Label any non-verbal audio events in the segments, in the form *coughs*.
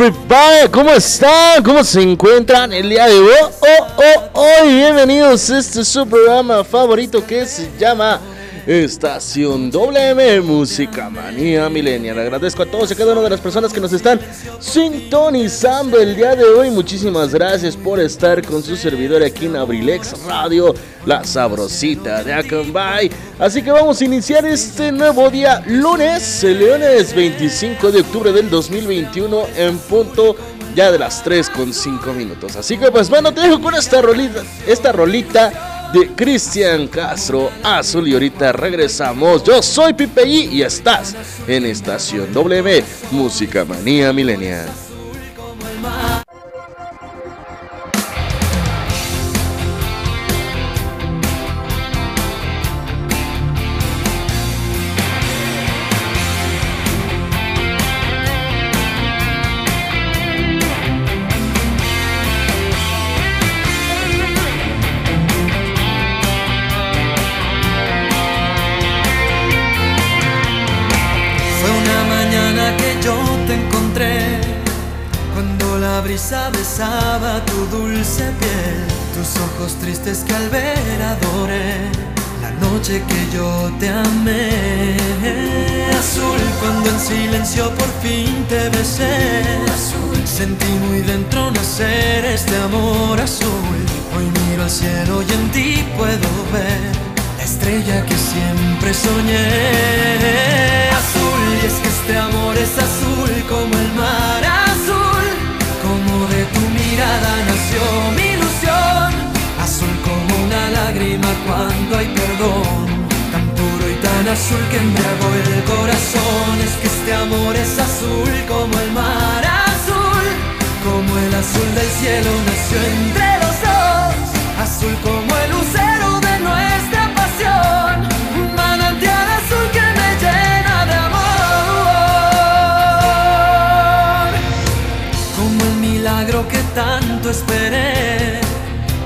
Everybody, ¿cómo están? ¿Cómo se encuentran el día de hoy? Oh, oh, hoy bienvenidos a este su programa favorito que se llama Estación WM Música Manía Millennial. Agradezco a todos y a cada una de las personas que nos están sintonizando el día de hoy. Muchísimas gracias por estar con su servidor aquí en Abrilex Radio, la sabrosita de Acambay. Así que vamos a iniciar este nuevo día, lunes, el lunes 25 de octubre del 2021 en punto ya de las 3 con 5 minutos. Así que pues bueno, te dejo con esta rolita, esta rolita de Cristian Castro Azul y ahorita regresamos. Yo soy Pipe y estás en Estación W Música Manía Milenial. Que al ver adoré, la noche que yo te amé. Azul cuando en silencio por fin te besé, azul sentí muy dentro nacer este amor azul. Hoy miro al cielo y en ti puedo ver la estrella que siempre soñé. Hay perdón, tan puro y tan azul que embriagó el corazón. Es que este amor es azul como el mar azul, como el azul del cielo nació entre los dos. Azul como el lucero de nuestra pasión, un manantial azul que me llena de amor. Como el milagro que tanto esperé,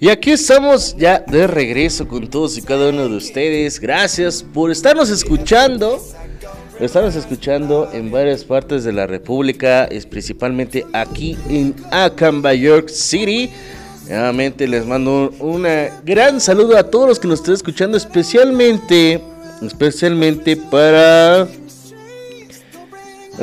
Y aquí estamos ya de regreso con todos y cada uno de ustedes. Gracias por estarnos escuchando. Estarnos escuchando en varias partes de la República, es principalmente aquí en Acamba, York City. Nuevamente les mando un gran saludo a todos los que nos estén escuchando, especialmente, especialmente para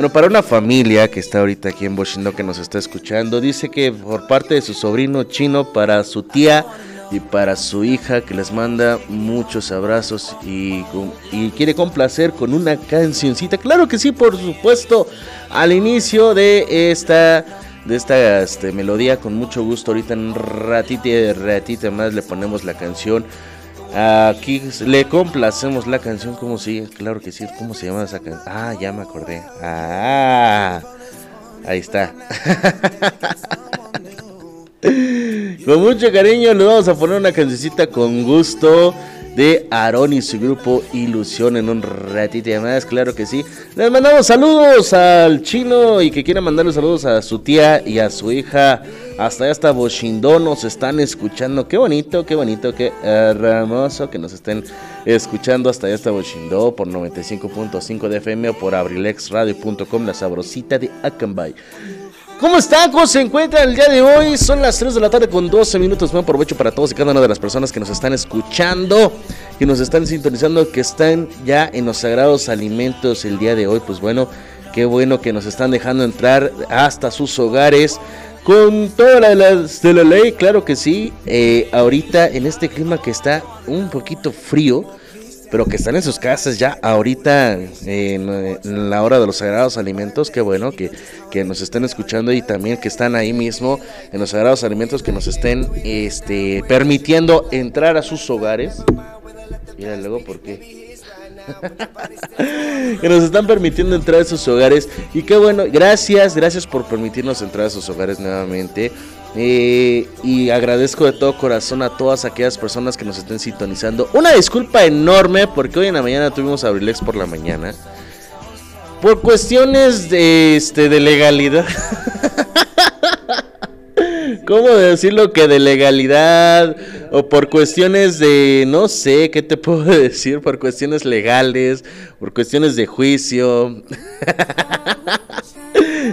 bueno, para una familia que está ahorita aquí en Bushindo que nos está escuchando, dice que por parte de su sobrino chino, para su tía y para su hija, que les manda muchos abrazos y, y quiere complacer con una cancioncita. Claro que sí, por supuesto, al inicio de esta de esta este, melodía con mucho gusto. Ahorita en un ratito, ratito más le ponemos la canción. Aquí le complacemos la canción, como si, claro que sí, ¿cómo se llama esa canción? Ah, ya me acordé. Ah, ahí está. *laughs* con mucho cariño le vamos a poner una cancioncita con gusto de Aaron y su grupo Ilusión en un ratito más, claro que sí. Les mandamos saludos al chino y que quiera mandarle saludos a su tía y a su hija. Hasta allá hasta Boshindo nos están escuchando. Qué bonito, qué bonito, qué hermoso que nos estén escuchando hasta allá hasta Boshindo por 95.5 de FM o por abrilexradio.com, la sabrosita de Akanbay. ¿Cómo están? ¿Cómo se encuentran el día de hoy? Son las 3 de la tarde con 12 minutos. Buen provecho para todos y cada una de las personas que nos están escuchando, que nos están sintonizando, que están ya en los sagrados alimentos el día de hoy. Pues bueno, qué bueno que nos están dejando entrar hasta sus hogares. Con toda la, la- de la ley, claro que sí. Eh, ahorita en este clima que está un poquito frío, pero que están en sus casas ya ahorita en, en la hora de los sagrados alimentos, qué bueno que, que nos estén escuchando y también que están ahí mismo en los sagrados alimentos, que nos estén este, permitiendo entrar a sus hogares. Mira luego por qué. *laughs* que nos están permitiendo entrar a sus hogares. Y qué bueno, gracias, gracias por permitirnos entrar a sus hogares nuevamente. Eh, y agradezco de todo corazón a todas aquellas personas que nos estén sintonizando. Una disculpa enorme porque hoy en la mañana tuvimos Abrilex por la mañana. Por cuestiones de, este, de legalidad. *laughs* ¿Cómo decirlo? Que de legalidad o por cuestiones de, no sé, ¿qué te puedo *laughs* decir? Por cuestiones legales, por cuestiones de juicio. *laughs*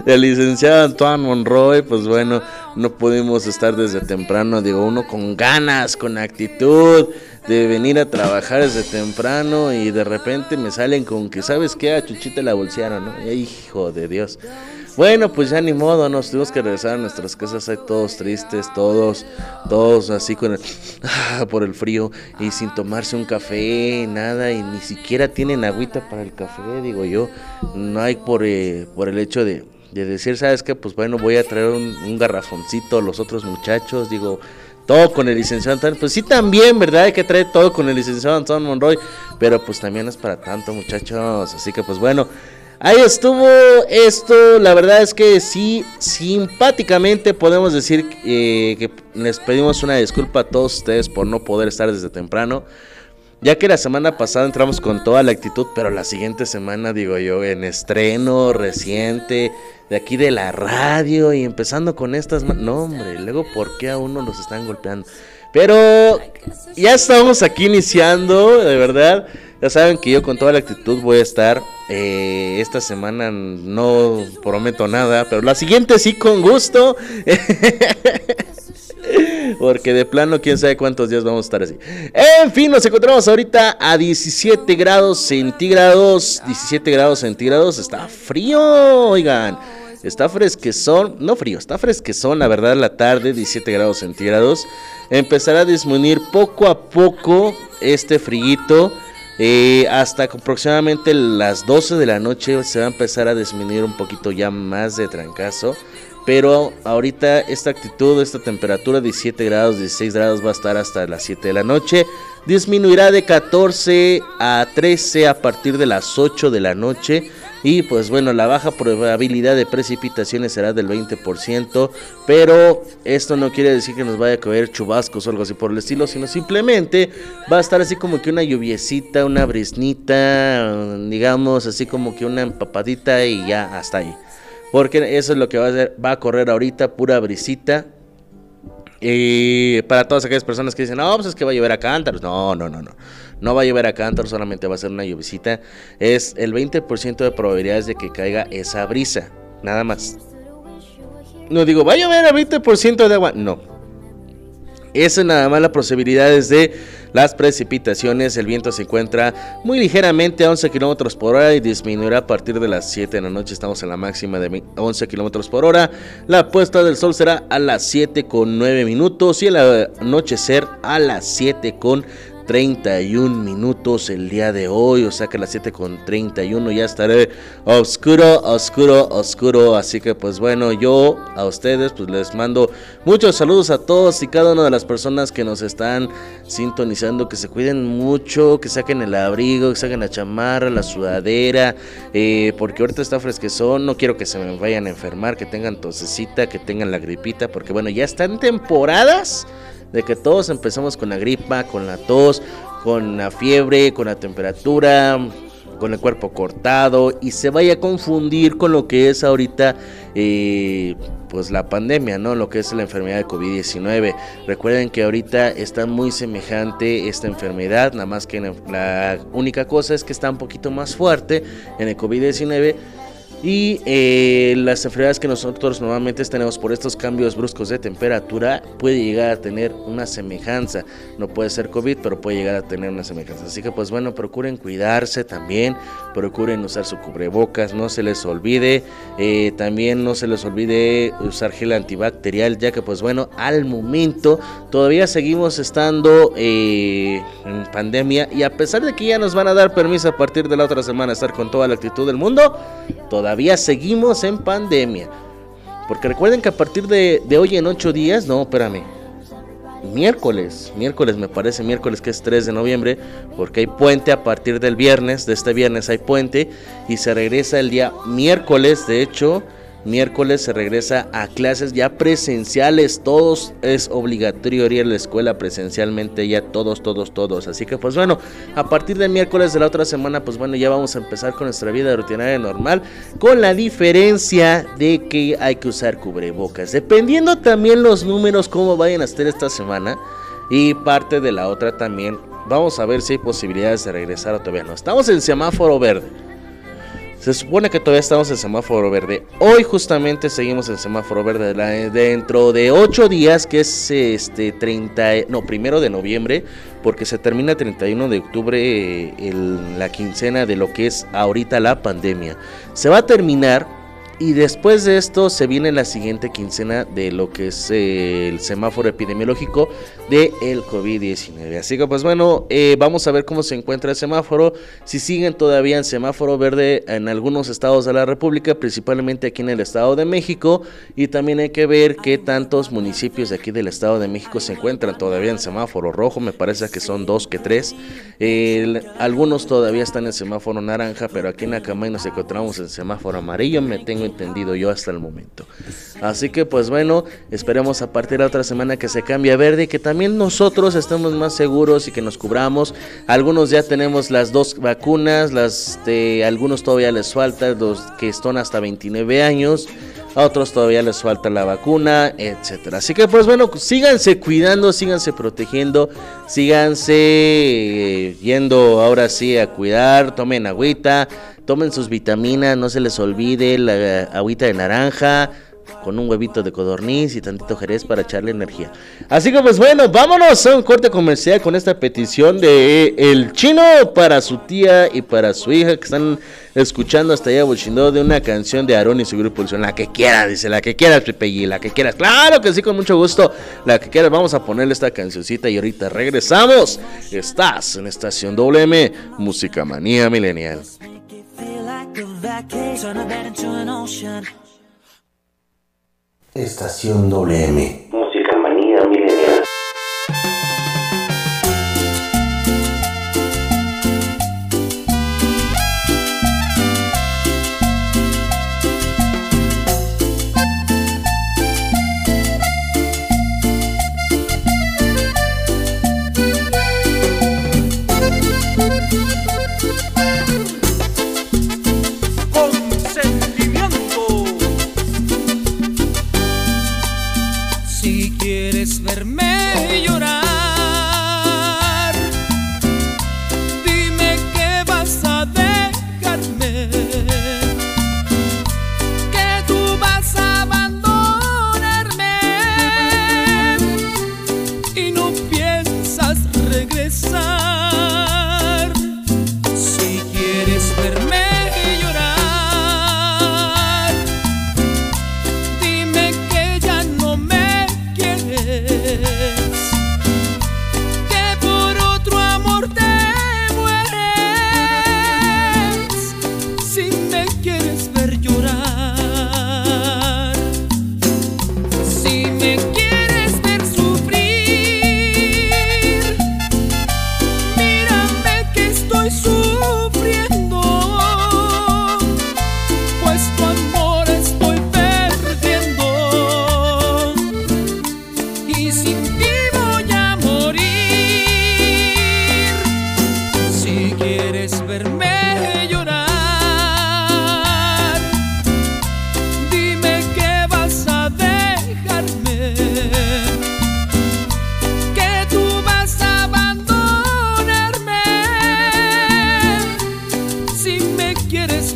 El licenciado Antoine Monroy, pues bueno, no pudimos estar desde temprano, digo, uno con ganas, con actitud, de venir a trabajar desde temprano y de repente me salen con que, ¿sabes qué? A Chuchita la bolsearon, ¿no? Hijo de Dios. Bueno, pues ya ni modo, nos tuvimos que regresar a nuestras casas ahí todos tristes, todos, todos así con el, ah, por el frío y sin tomarse un café, nada, y ni siquiera tienen agüita para el café, digo yo. No hay por, eh, por el hecho de, de decir, ¿sabes qué? Pues bueno, voy a traer un, garrafoncito a los otros muchachos, digo, todo con el licenciado Antonio. Pues sí, también, ¿verdad? Hay que traer todo con el licenciado Antonio Monroy. Pero pues también es para tanto, muchachos. Así que pues bueno. Ahí estuvo esto, la verdad es que sí, simpáticamente podemos decir eh, que les pedimos una disculpa a todos ustedes por no poder estar desde temprano. Ya que la semana pasada entramos con toda la actitud, pero la siguiente semana, digo yo, en estreno reciente, de aquí de la radio y empezando con estas... No, hombre, luego, ¿por qué a uno los están golpeando? Pero ya estamos aquí iniciando, de verdad. Ya saben que yo con toda la actitud voy a estar. Eh, esta semana no prometo nada, pero la siguiente sí con gusto. *laughs* Porque de plano, quién sabe cuántos días vamos a estar así. En fin, nos encontramos ahorita a 17 grados centígrados. 17 grados centígrados. Está frío, oigan. Está fresquezón, no frío, está fresquezón, la verdad, la tarde, 17 grados centígrados. Empezará a disminuir poco a poco este frío. Eh, hasta aproximadamente las 12 de la noche se va a empezar a disminuir un poquito ya más de trancazo. Pero ahorita esta actitud, esta temperatura 17 grados, 16 grados va a estar hasta las 7 de la noche. Disminuirá de 14 a 13 a partir de las 8 de la noche. Y pues bueno, la baja probabilidad de precipitaciones será del 20%, pero esto no quiere decir que nos vaya a caer chubascos o algo así por el estilo, sino simplemente va a estar así como que una lluviecita, una brisnita, digamos así como que una empapadita y ya hasta ahí. Porque eso es lo que va a hacer, va a correr ahorita, pura brisita. Y para todas aquellas personas que dicen, no, pues es que va a llover a cántaros. No, no, no, no. No va a llover a cántaros, solamente va a ser una lluvisita. Es el 20% de probabilidades de que caiga esa brisa. Nada más. No digo, va a llover a 20% de agua. No. Esa es nada más la posibilidad de las precipitaciones. El viento se encuentra muy ligeramente a 11 kilómetros por hora y disminuirá a partir de las 7 de la noche. Estamos en la máxima de 11 kilómetros por hora. La puesta del sol será a las 7 con 9 minutos y el anochecer a las 7 con 31 minutos el día de hoy, o sea que a las 7 con 31 ya estaré oscuro, oscuro, oscuro. Así que pues bueno, yo a ustedes pues les mando muchos saludos a todos y cada una de las personas que nos están sintonizando, que se cuiden mucho, que saquen el abrigo, que saquen la chamarra, la sudadera, eh, porque ahorita está fresquezón, no quiero que se me vayan a enfermar, que tengan tosecita, que tengan la gripita, porque bueno, ya están temporadas de que todos empezamos con la gripa, con la tos, con la fiebre, con la temperatura, con el cuerpo cortado y se vaya a confundir con lo que es ahorita eh, pues la pandemia, ¿no? Lo que es la enfermedad de COVID-19. Recuerden que ahorita está muy semejante esta enfermedad, nada más que la única cosa es que está un poquito más fuerte en el COVID-19 y eh, las enfermedades que nosotros normalmente tenemos por estos cambios bruscos de temperatura puede llegar a tener una semejanza. No puede ser COVID, pero puede llegar a tener una semejanza. Así que pues bueno, procuren cuidarse también, procuren usar su cubrebocas, no se les olvide. Eh, también no se les olvide usar gel antibacterial, ya que pues bueno, al momento todavía seguimos estando eh, en pandemia y a pesar de que ya nos van a dar permiso a partir de la otra semana estar con toda la actitud del mundo, todavía seguimos en pandemia. Porque recuerden que a partir de, hoy en ocho días, no, espérame, miércoles, miércoles me parece, miércoles que es 3 de noviembre, porque hay puente a partir del viernes, de este viernes hay puente, y se regresa el día miércoles, de hecho, miércoles se regresa a clases ya presenciales, todos es obligatorio ir a la escuela presencialmente, ya todos, todos, todos. Así que pues bueno, a partir del miércoles de la otra semana, pues bueno, ya vamos a empezar con nuestra vida rutinaria normal, con la diferencia de que hay que usar cubrebocas, dependiendo también los números, cómo vayan a estar esta semana. Y parte de la otra también, vamos a ver si hay posibilidades de regresar o todavía no. Estamos en semáforo verde. Se supone que todavía estamos en semáforo verde. Hoy justamente seguimos en semáforo verde. Dentro de 8 días, que es este 30, no, primero de noviembre, porque se termina 31 de octubre eh, la quincena de lo que es ahorita la pandemia. Se va a terminar y después de esto se viene la siguiente quincena de lo que es eh, el semáforo epidemiológico de el COVID-19. Así que pues bueno, eh, vamos a ver cómo se encuentra el semáforo. Si siguen todavía en semáforo verde en algunos estados de la República, principalmente aquí en el Estado de México. Y también hay que ver qué tantos municipios de aquí del Estado de México se encuentran todavía en semáforo rojo. Me parece que son dos que tres. Algunos todavía están en semáforo naranja, pero aquí en Acamay nos encontramos en semáforo amarillo. Me tengo entendido yo hasta el momento. Así que pues bueno, esperemos a partir de otra semana que se cambie a verde y que también nosotros estemos más seguros y que nos cubramos. Algunos ya tenemos las dos vacunas, las de algunos todavía les falta, los que están hasta 29 años. A otros todavía les falta la vacuna, etcétera. Así que pues bueno, síganse cuidando, síganse protegiendo, síganse eh, yendo ahora sí a cuidar, tomen agüita, tomen sus vitaminas, no se les olvide la eh, agüita de naranja con un huevito de codorniz y tantito jerez para echarle energía. Así que pues bueno, vámonos a un corte comercial con esta petición de el chino para su tía y para su hija que están escuchando hasta allá Bushindo de una canción de Aaron y su grupo Pulsión, la que quieras, dice, la que quieras, Pepe la que quieras. Claro que sí, con mucho gusto, la que quieras. Vamos a ponerle esta cancioncita y ahorita regresamos. Estás en Estación WM, Música Manía Milenial. Vacation, turn a bed into an ocean. Estación WM.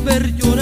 Ver llorar.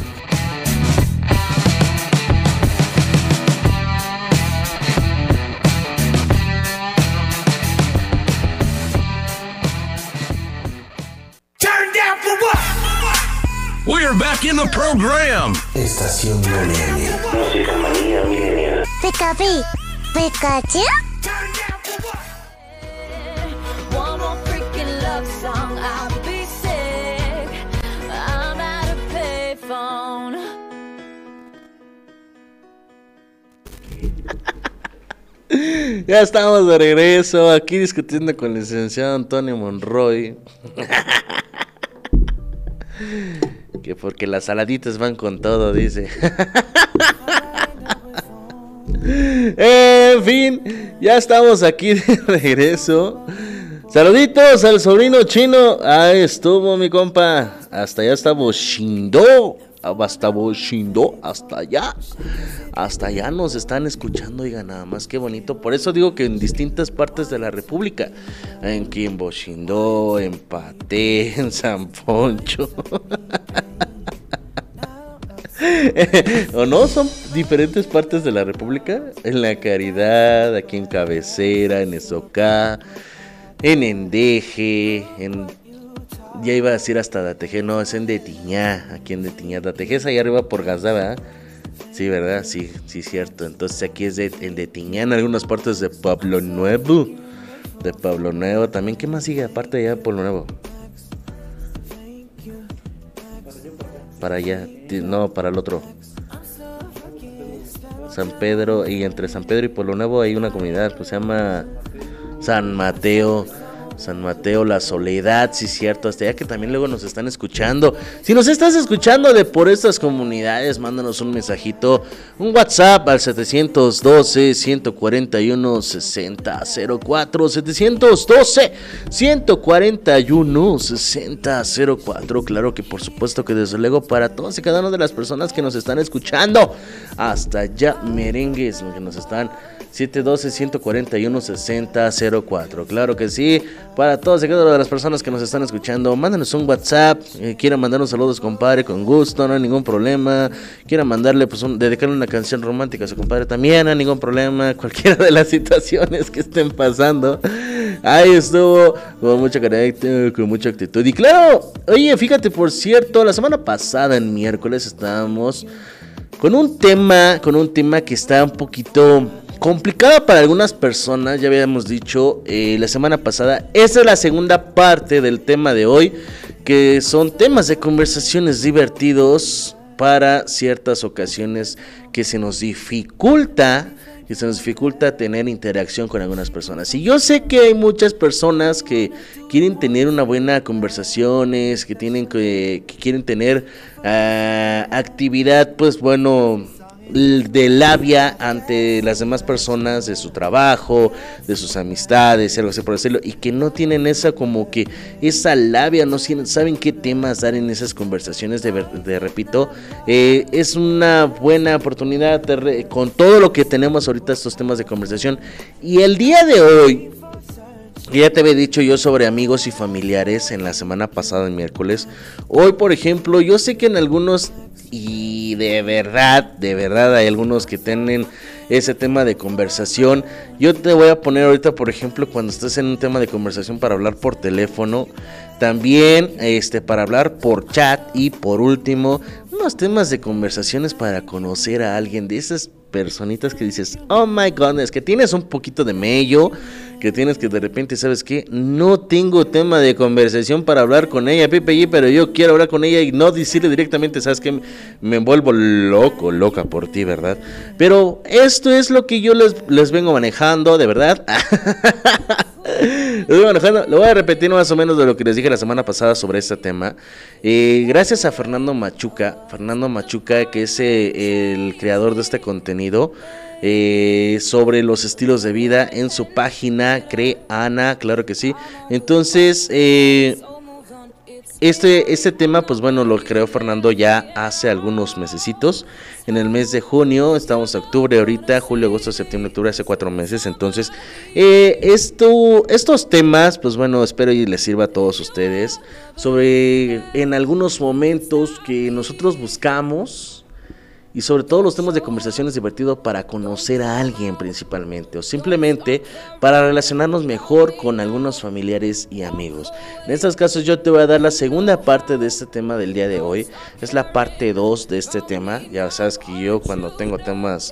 I'll be sick. I'm at a payphone. *laughs* Ya estamos de regreso aquí discutiendo con el licenciado Antonio Monroy. Porque las saladitas van con todo, dice. en fin, ya estamos aquí de regreso. Saluditos al sobrino chino. Ahí estuvo mi compa. Hasta allá está Boshindo. Hasta Boshindo. Hasta allá. Hasta allá nos están escuchando. Oiga, nada más que bonito. Por eso digo que en distintas partes de la República. En Quimboshindó, en Paté, en San Poncho. *laughs* ¿O no? Son diferentes partes de la República. En La Caridad, aquí en Cabecera, en Esocá, en Endeje, en... Ya iba a decir hasta Dateje, no, es en Detiñá, aquí en Detiñá. Dateje es ahí arriba por Gaza, ¿verdad? Sí, ¿verdad? Sí, sí, cierto. Entonces aquí es de, en Detiñá, en algunas partes de Pablo Nuevo. De Pablo Nuevo también. ¿Qué más sigue aparte de allá de Pablo Nuevo? Para allá, no, para el otro. San Pedro, y entre San Pedro y Pueblo Nuevo hay una comunidad que se llama San Mateo. San Mateo, La Soledad, sí, cierto, hasta allá que también luego nos están escuchando. Si nos estás escuchando de por estas comunidades, mándanos un mensajito, un WhatsApp al 712-141-6004, 712-141-6004. Claro que por supuesto que desde luego para todas y cada una de las personas que nos están escuchando, hasta allá merengues que nos están 712-141-6004. Claro que sí. Para todas y cada de las personas que nos están escuchando, mándanos un WhatsApp. Eh, quieran mandarnos saludos, compadre, con gusto, no hay ningún problema. Quieran mandarle, pues, un- dedicarle una canción romántica a su compadre, también no hay ningún problema. *laughs* Cualquiera de las situaciones que estén pasando. Ahí estuvo, con mucha carácter, con mucha actitud. Y claro, oye, fíjate, por cierto, la semana pasada, en miércoles, estábamos con un tema, con un tema que está un poquito complicado para algunas personas, ya habíamos dicho eh, la semana pasada. Esta es la segunda parte del tema de hoy, que son temas de conversaciones divertidos para ciertas ocasiones que se nos dificulta que se nos dificulta tener interacción con algunas personas. Y yo sé que hay muchas personas que quieren tener una buena conversaciones, que tienen que, que quieren tener ah, actividad, pues bueno, de labia ante las demás personas de su trabajo, de sus amistades, algo así por decirlo, y que no tienen esa como que esa labia, no saben qué temas dar en esas conversaciones, de, repito, eh, es una buena oportunidad con todo lo que tenemos ahorita estos temas de conversación. Y el día de hoy, ya te había dicho yo sobre amigos y familiares en la semana pasada, el miércoles. Hoy, por ejemplo, yo sé que en algunos, y de verdad, de verdad, hay algunos que tienen ese tema de conversación. Yo te voy a poner ahorita, por ejemplo, cuando estés en un tema de conversación para hablar por teléfono. También este, para hablar por chat. Y por último, unos temas de conversaciones para conocer a alguien de esas personitas que dices, oh my goodness, que tienes un poquito de mello, que tienes que de repente, ¿sabes qué? No tengo tema de conversación para hablar con ella, Pipe G, pero yo quiero hablar con ella y no decirle directamente, ¿sabes qué? Me vuelvo loco, loca por ti, ¿verdad? Pero esto es lo que yo les, les vengo manejando, de verdad. *laughs* bueno, bueno, lo voy a repetir más o menos de lo que les dije la semana pasada sobre este tema. Eh, gracias a Fernando Machuca, Fernando Machuca, que es eh, el creador de este contenido. eh, sobre los estilos de vida en su página Creana, claro que sí. Entonces, eh, este, este tema, pues bueno, lo creó Fernando ya hace algunos mesecitos. En el mes de junio, estamos en octubre ahorita, julio, agosto, septiembre, octubre, hace cuatro meses. Entonces, eh, esto, estos temas, pues bueno, espero y les sirva a todos ustedes. Sobre en algunos momentos que nosotros buscamos y sobre todo los temas de conversación es divertido para conocer a alguien principalmente o simplemente para relacionarnos mejor con algunos familiares y amigos. En estos casos yo te voy a dar la segunda parte de este tema del día de hoy. Es la parte 2 de este tema. Ya sabes que yo cuando tengo temas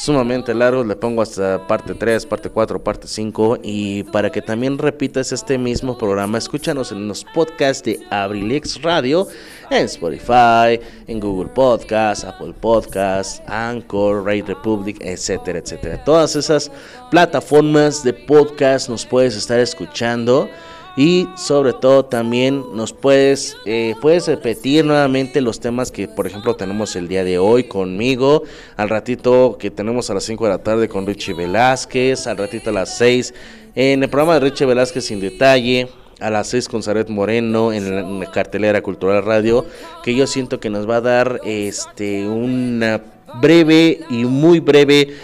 sumamente largos le pongo hasta parte 3, parte 4, parte 5 y para que también repitas este mismo programa, escúchanos en los podcasts de Abrilix Radio en Spotify, en Google Podcast, Apple Podcast, Anchor, Radio Republic, etcétera, etcétera. Todas esas plataformas de podcast nos puedes estar escuchando y sobre todo también nos puedes eh, puedes repetir nuevamente los temas que por ejemplo tenemos el día de hoy conmigo. Al ratito que tenemos a las 5 de la tarde con Richie Velázquez al ratito a las 6 en el programa de Richie Velázquez sin detalle a las 6 con Saret Moreno en la, cartelera Cultural Radio, que yo siento que nos va a dar este una breve y muy breve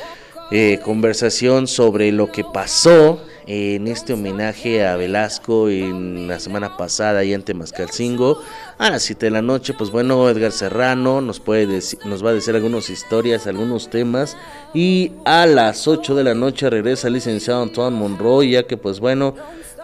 eh, conversación sobre lo que pasó en este homenaje a Velasco en la semana pasada y en Temascalcingo a las 7 de la noche pues bueno Edgar Serrano nos puede deci- nos va a decir algunas historias algunos temas y a las 8 de la noche regresa el licenciado Antoine Monroy ya que pues bueno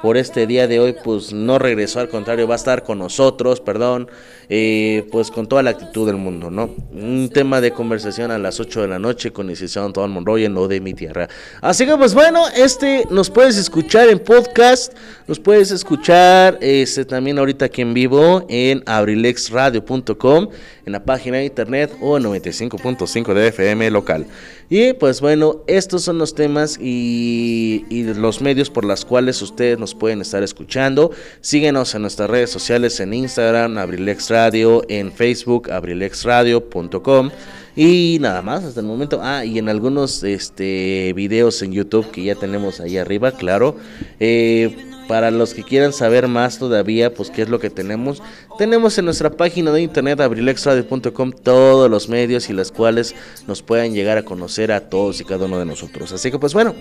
por este día de hoy pues no regresó al contrario va a estar con nosotros perdón eh, pues con toda la actitud del mundo no un tema de conversación a las 8 de la noche con licenciado Antoine Monroy en lo de mi tierra. Así que pues bueno este nos puedes escuchar en podcast nos puedes escuchar este también ahorita aquí en vivo en abrilexradio.com en la página de internet o en 95.5 de FM local y pues bueno, estos son los temas y, y los medios por los cuales ustedes nos pueden estar escuchando. Síguenos en nuestras redes sociales en Instagram, Abrilex Radio, en Facebook, abrilexradio.com. Y nada más hasta el momento. Ah, y en algunos este, videos en YouTube que ya tenemos ahí arriba, claro. Eh, para los que quieran saber más todavía, pues qué es lo que tenemos, tenemos en nuestra página de internet abrilexradio.com todos los medios y las cuales nos puedan llegar a conocer a todos y cada uno de nosotros. Así que pues bueno,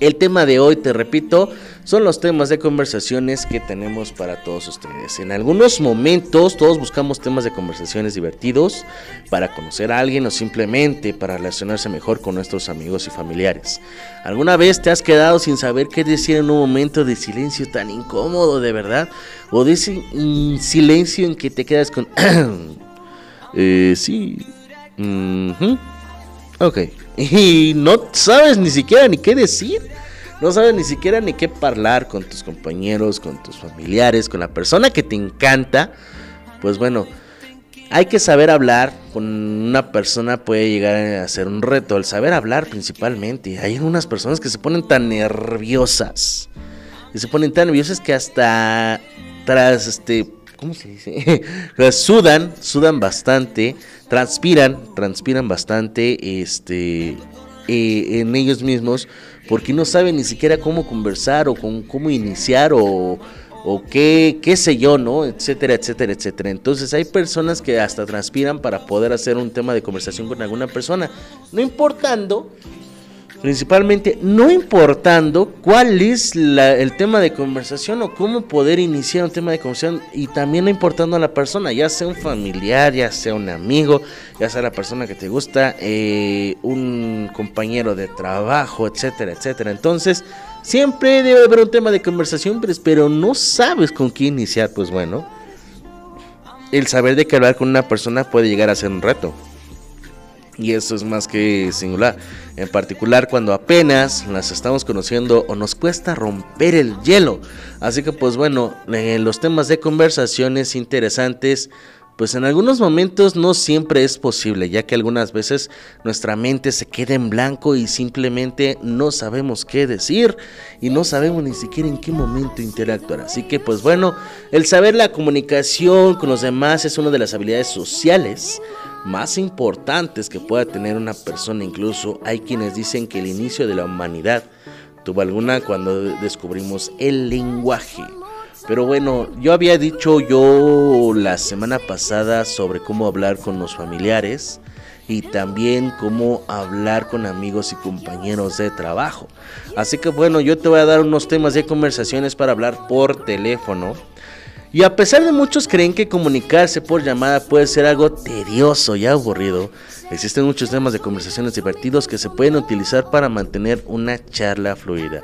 el tema de hoy, te repito, son los temas de conversaciones que tenemos para todos ustedes. En algunos momentos todos buscamos temas de conversaciones divertidos para conocer a alguien o simplemente para relacionarse mejor con nuestros amigos y familiares. ¿Alguna vez te has quedado sin saber qué decir en un momento de silencio tan incómodo de verdad? ¿O de ese mm, silencio en que te quedas con... *coughs* eh, sí. ujú, Ok. *laughs* Y no sabes ni siquiera ni qué decir. No sabes ni siquiera ni qué hablar con tus compañeros, con tus familiares, con la persona que te encanta. Pues bueno, hay que saber hablar. Con una persona puede llegar a ser un reto. El saber hablar principalmente. Hay unas personas que se ponen tan nerviosas. Que se ponen tan nerviosas que hasta tras este... ¿Cómo se dice? *laughs* sudan, sudan bastante, transpiran, transpiran bastante, este, eh, en ellos mismos, porque no saben ni siquiera cómo conversar o con cómo iniciar o, o qué, qué sé yo, ¿no? Etcétera, etcétera, etcétera. Entonces hay personas que hasta transpiran para poder hacer un tema de conversación con alguna persona, no importando principalmente no importando cuál es la- el tema de conversación o cómo poder iniciar un tema de conversación y también no importando a la persona, ya sea un familiar, ya sea un amigo, ya sea la persona que te gusta, eh, un compañero de trabajo, etcétera, etcétera. Entonces, siempre debe haber un tema de conversación, pero, pero no sabes con qué iniciar, pues bueno, el saber de qué hablar con una persona puede llegar a ser un reto. Y eso es más que singular. En particular cuando apenas las estamos conociendo o nos cuesta romper el hielo. Así que pues bueno, eh, los temas de conversaciones interesantes pues en algunos momentos no siempre es posible, ya que algunas veces nuestra mente se queda en blanco y simplemente no sabemos qué decir y no sabemos ni siquiera en qué momento interactuar. Así que pues bueno, el saber la comunicación con los demás es una de las habilidades sociales más importantes que pueda tener una persona. Incluso hay quienes dicen que el inicio de la humanidad tuvo alguna cuando descubrimos el lenguaje. Pero bueno, yo había dicho yo la semana pasada sobre cómo hablar con los familiares y también cómo hablar con amigos y compañeros de trabajo. Así que bueno, yo te voy a dar unos temas de conversaciones para hablar por teléfono. Y a pesar de muchos creen que comunicarse por llamada puede ser algo tedioso y aburrido, existen muchos temas de conversaciones divertidos que se pueden utilizar para mantener una charla fluida.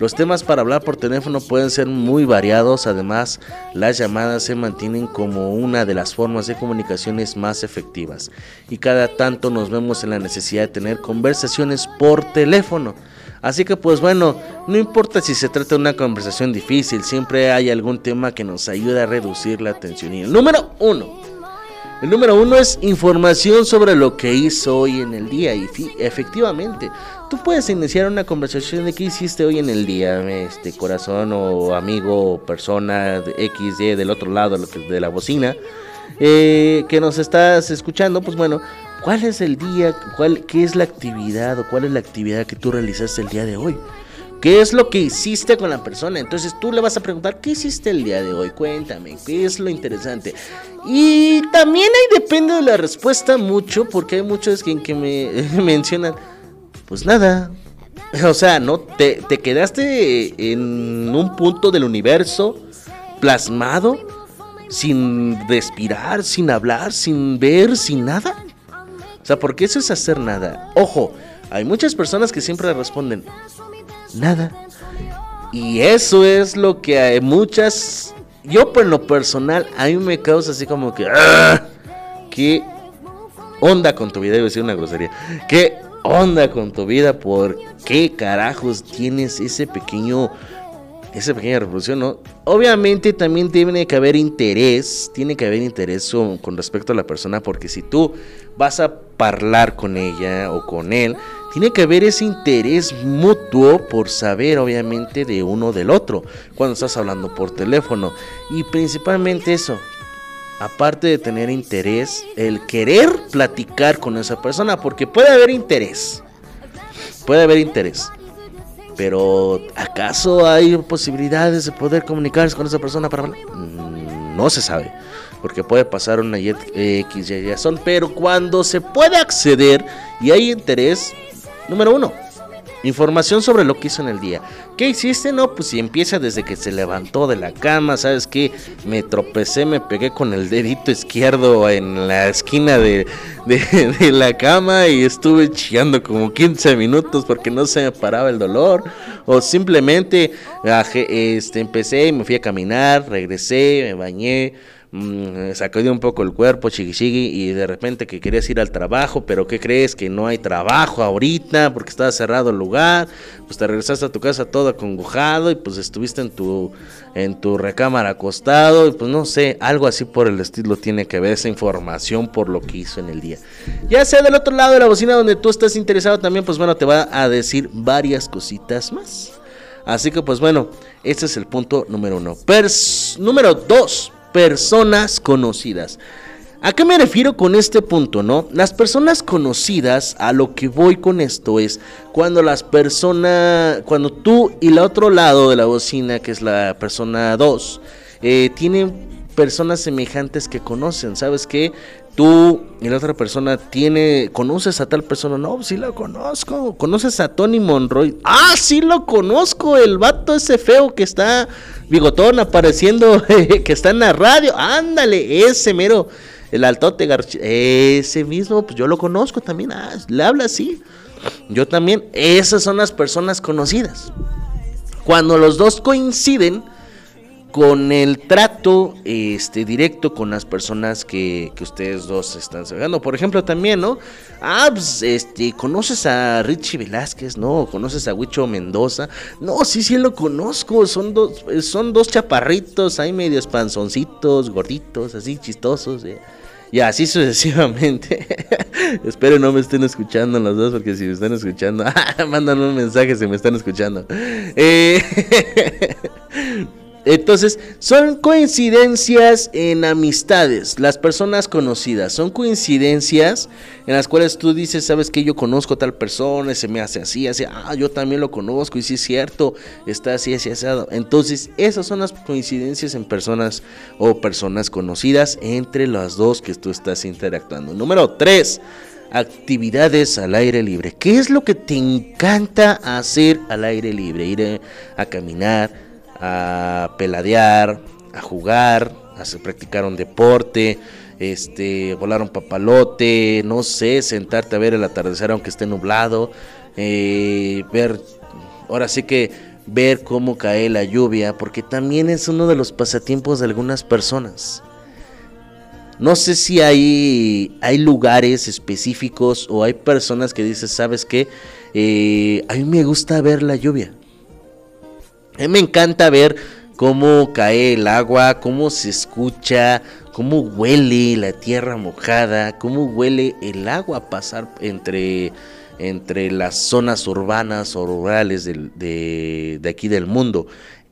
Los temas para hablar por teléfono pueden ser muy variados, además las llamadas se mantienen como una de las formas de comunicaciones más efectivas y cada tanto nos vemos en la necesidad de tener conversaciones por teléfono. Así que pues bueno, no importa si se trata de una conversación difícil, siempre hay algún tema que nos ayuda a reducir la tensión. Y el número uno, el número uno es información sobre lo que hizo hoy en el día. Y efectivamente, tú puedes iniciar una conversación de qué hiciste hoy en el día, este corazón o amigo o persona de X, del otro lado de la bocina. Eh, que nos estás escuchando, pues bueno, ¿Cuál es el día? Cuál, ¿Qué es la actividad o cuál es la actividad que tú realizaste el día de hoy? ¿Qué es lo que hiciste con la persona? Entonces tú le vas a preguntar, ¿qué hiciste el día de hoy? Cuéntame, ¿qué es lo interesante? Y también ahí depende de la respuesta mucho, porque hay muchos que, me *laughs* mencionan, pues nada. O sea, no te, te quedaste en un punto del universo plasmado, sin respirar, sin hablar, sin ver, sin nada. O sea, porque eso es hacer nada. Ojo, hay muchas personas que siempre responden, nada. Y eso es lo que hay muchas... Yo por lo personal, a mí me causa así como que... ¡ah! ¿Qué onda con tu vida? Iba a decir una grosería. ¿Qué onda con tu vida? ¿Por qué carajos tienes ese pequeño esa pequeña revolución, ¿no? Obviamente también tiene que haber interés, tiene que haber interés con, respecto a la persona, porque si tú vas a hablar con ella o con él, tiene que haber ese interés mutuo por saber, obviamente, de uno del otro, cuando estás hablando por teléfono. Y principalmente eso, aparte de tener interés, el querer platicar con esa persona, porque puede haber interés, puede haber interés pero ¿acaso hay posibilidades de poder comunicarse con esa persona para hablar? Mm, no se sabe, porque puede pasar una X, Y razón, pero cuando se puede acceder y hay interés, número uno, Información sobre lo que hizo en el día. ¿Qué hiciste? No, pues si empieza desde que se levantó de la cama, ¿sabes qué? Me tropecé, me pegué con el dedito izquierdo en la esquina de, de, *laughs* la cama y estuve chillando como 15 minutos porque no se me paraba el dolor. O simplemente este, empecé y me fui a caminar, regresé, me bañé mmm, sacudí un poco el cuerpo, chiqui y de repente que querías ir al trabajo, pero ¿qué crees? Que no hay trabajo ahorita porque estaba cerrado el lugar, pues te regresaste a tu casa todo acongojado y pues estuviste en tu, en tu recámara acostado y pues no sé, algo así por el estilo tiene que ver esa información por lo que hizo en el día. Ya sea del otro lado de la bocina donde tú estás interesado también, pues bueno, te va a decir varias cositas más. Así que pues bueno, este es el punto número uno. Pers número dos personas conocidas. ¿A qué me refiero con este punto, no? Las personas conocidas, a lo que voy con esto es cuando las personas, cuando tú y el otro lado de la bocina, que es la persona 2, eh, tienen personas semejantes que conocen, ¿sabes qué? Tú y la otra persona tiene, conoces a tal persona, no, sí lo conozco, conoces a Tony Monroy, ah, sí lo conozco, el vato ese feo que está bigotón apareciendo, *laughs* que está en la radio. Ándale, ese mero, el altote García, ese mismo, pues yo lo conozco también. Ah, le habla así. Yo también. Esas son las personas conocidas. Cuando los dos coinciden, con el trato este directo con las personas que, que ustedes dos están celebrando. Por ejemplo, también, ¿no? Ah, pues, este, ¿conoces a Richie Velázquez? No, ¿conoces a Huicho Mendoza? No, sí, sí lo conozco. Son dos, son dos chaparritos, ahí medios panzoncitos, gorditos, así chistosos, ¿eh? Y así sucesivamente. *laughs* Espero no me estén escuchando los dos, porque si me están escuchando, *laughs* mandan un mensaje si me están escuchando. Eh, *laughs* Entonces, son coincidencias en amistades, las personas conocidas, son coincidencias en las cuales tú dices, sabes que yo conozco a tal persona, se me hace así, así, ah, yo también lo conozco y sí es cierto, está así, así, asado. Entonces, esas son las coincidencias en personas o personas conocidas entre las dos que tú estás interactuando. Número 3 actividades al aire libre. ¿Qué es lo que te encanta hacer al aire libre? Ir a caminar, a peladear, a jugar, a practicar un deporte, este, volar un papalote, no sé, sentarte a ver el atardecer aunque esté nublado, eh, ver, ahora sí que ver cómo cae la lluvia, porque también es uno de los pasatiempos de algunas personas. No sé si hay, hay lugares específicos o hay personas que dicen, ¿sabes qué? Eh, a mí me gusta ver la lluvia. A mí me encanta ver cómo cae el agua, cómo se escucha, cómo huele la tierra mojada, cómo huele el agua pasar entre, entre las zonas urbanas o rurales de, de aquí del mundo.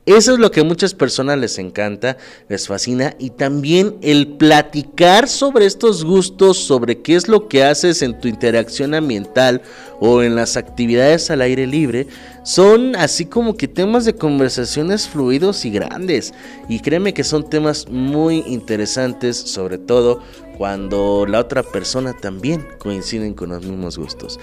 Eso es lo que a muchas personas les encanta, les fascina y también el platicar sobre estos gustos, sobre qué es lo que haces en tu interacción ambiental o en las actividades al aire libre, son así como que temas de conversaciones fluidos y grandes. Y créeme que son temas muy interesantes, sobre todo cuando la otra persona también coinciden con los mismos gustos.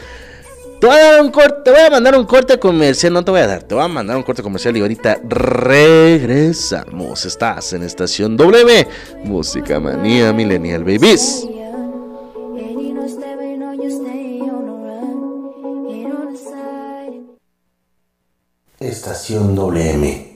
Te voy a dar un corte, te voy a mandar un corte comercial, no te voy a dar, te voy a mandar un corte comercial y ahorita regresamos. Estás en estación W, Música Manía Millennial Babies. And you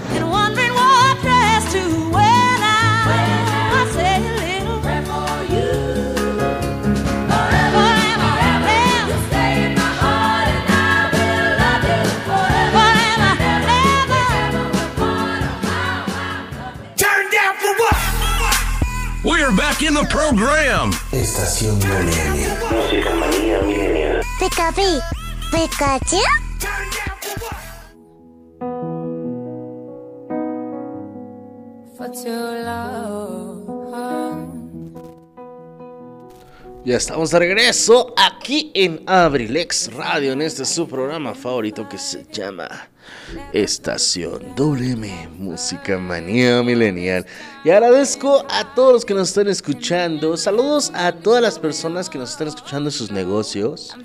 Back in the program. Estación WM. Música manía milenial. Pikachu, Pikachu. For too long. Ya estamos de regreso aquí en Abrilex Radio, en este su programa favorito que se llama Estación WM Música Manía Milenial. Y agradezco a todos los que nos están escuchando. Saludos a todas las personas que nos están escuchando en sus negocios.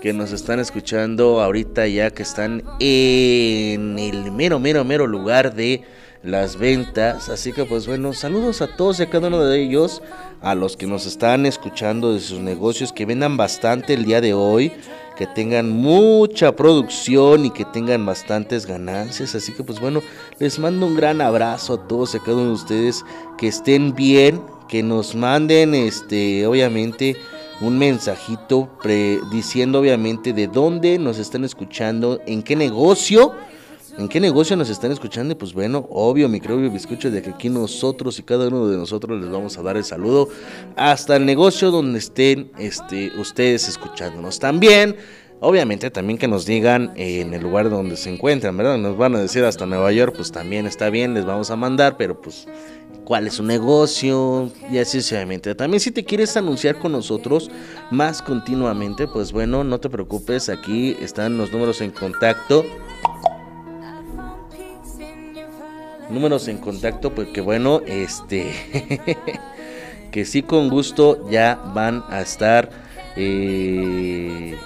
Que nos están escuchando ahorita ya que están en el mero, mero, mero lugar de las ventas. Así que pues bueno, saludos a todos y a cada uno de ellos. A los que nos están escuchando de sus negocios, que vendan bastante el día de hoy. Que tengan mucha producción y que tengan bastantes ganancias. Así que pues bueno, les mando un gran abrazo a todos y a cada uno de ustedes. Que estén bien, que nos manden este, obviamente un mensajito pre- diciendo obviamente de dónde nos están escuchando, en qué negocio, en qué negocio nos están escuchando pues bueno, obvio, microbio bizcocho de que aquí nosotros y cada uno de nosotros les vamos a dar el saludo hasta el negocio donde estén este, ustedes escuchándonos. También Obviamente también que nos digan eh, en el lugar donde se encuentran, ¿verdad? Nos van a decir hasta Nueva York, pues también está bien, les vamos a mandar, pero pues cuál es su negocio y así sucesivamente. También si te quieres anunciar con nosotros más continuamente, pues bueno, no te preocupes, aquí están los números en contacto. Números en contacto, porque bueno, este *laughs* que sí con gusto ya van a estar eh,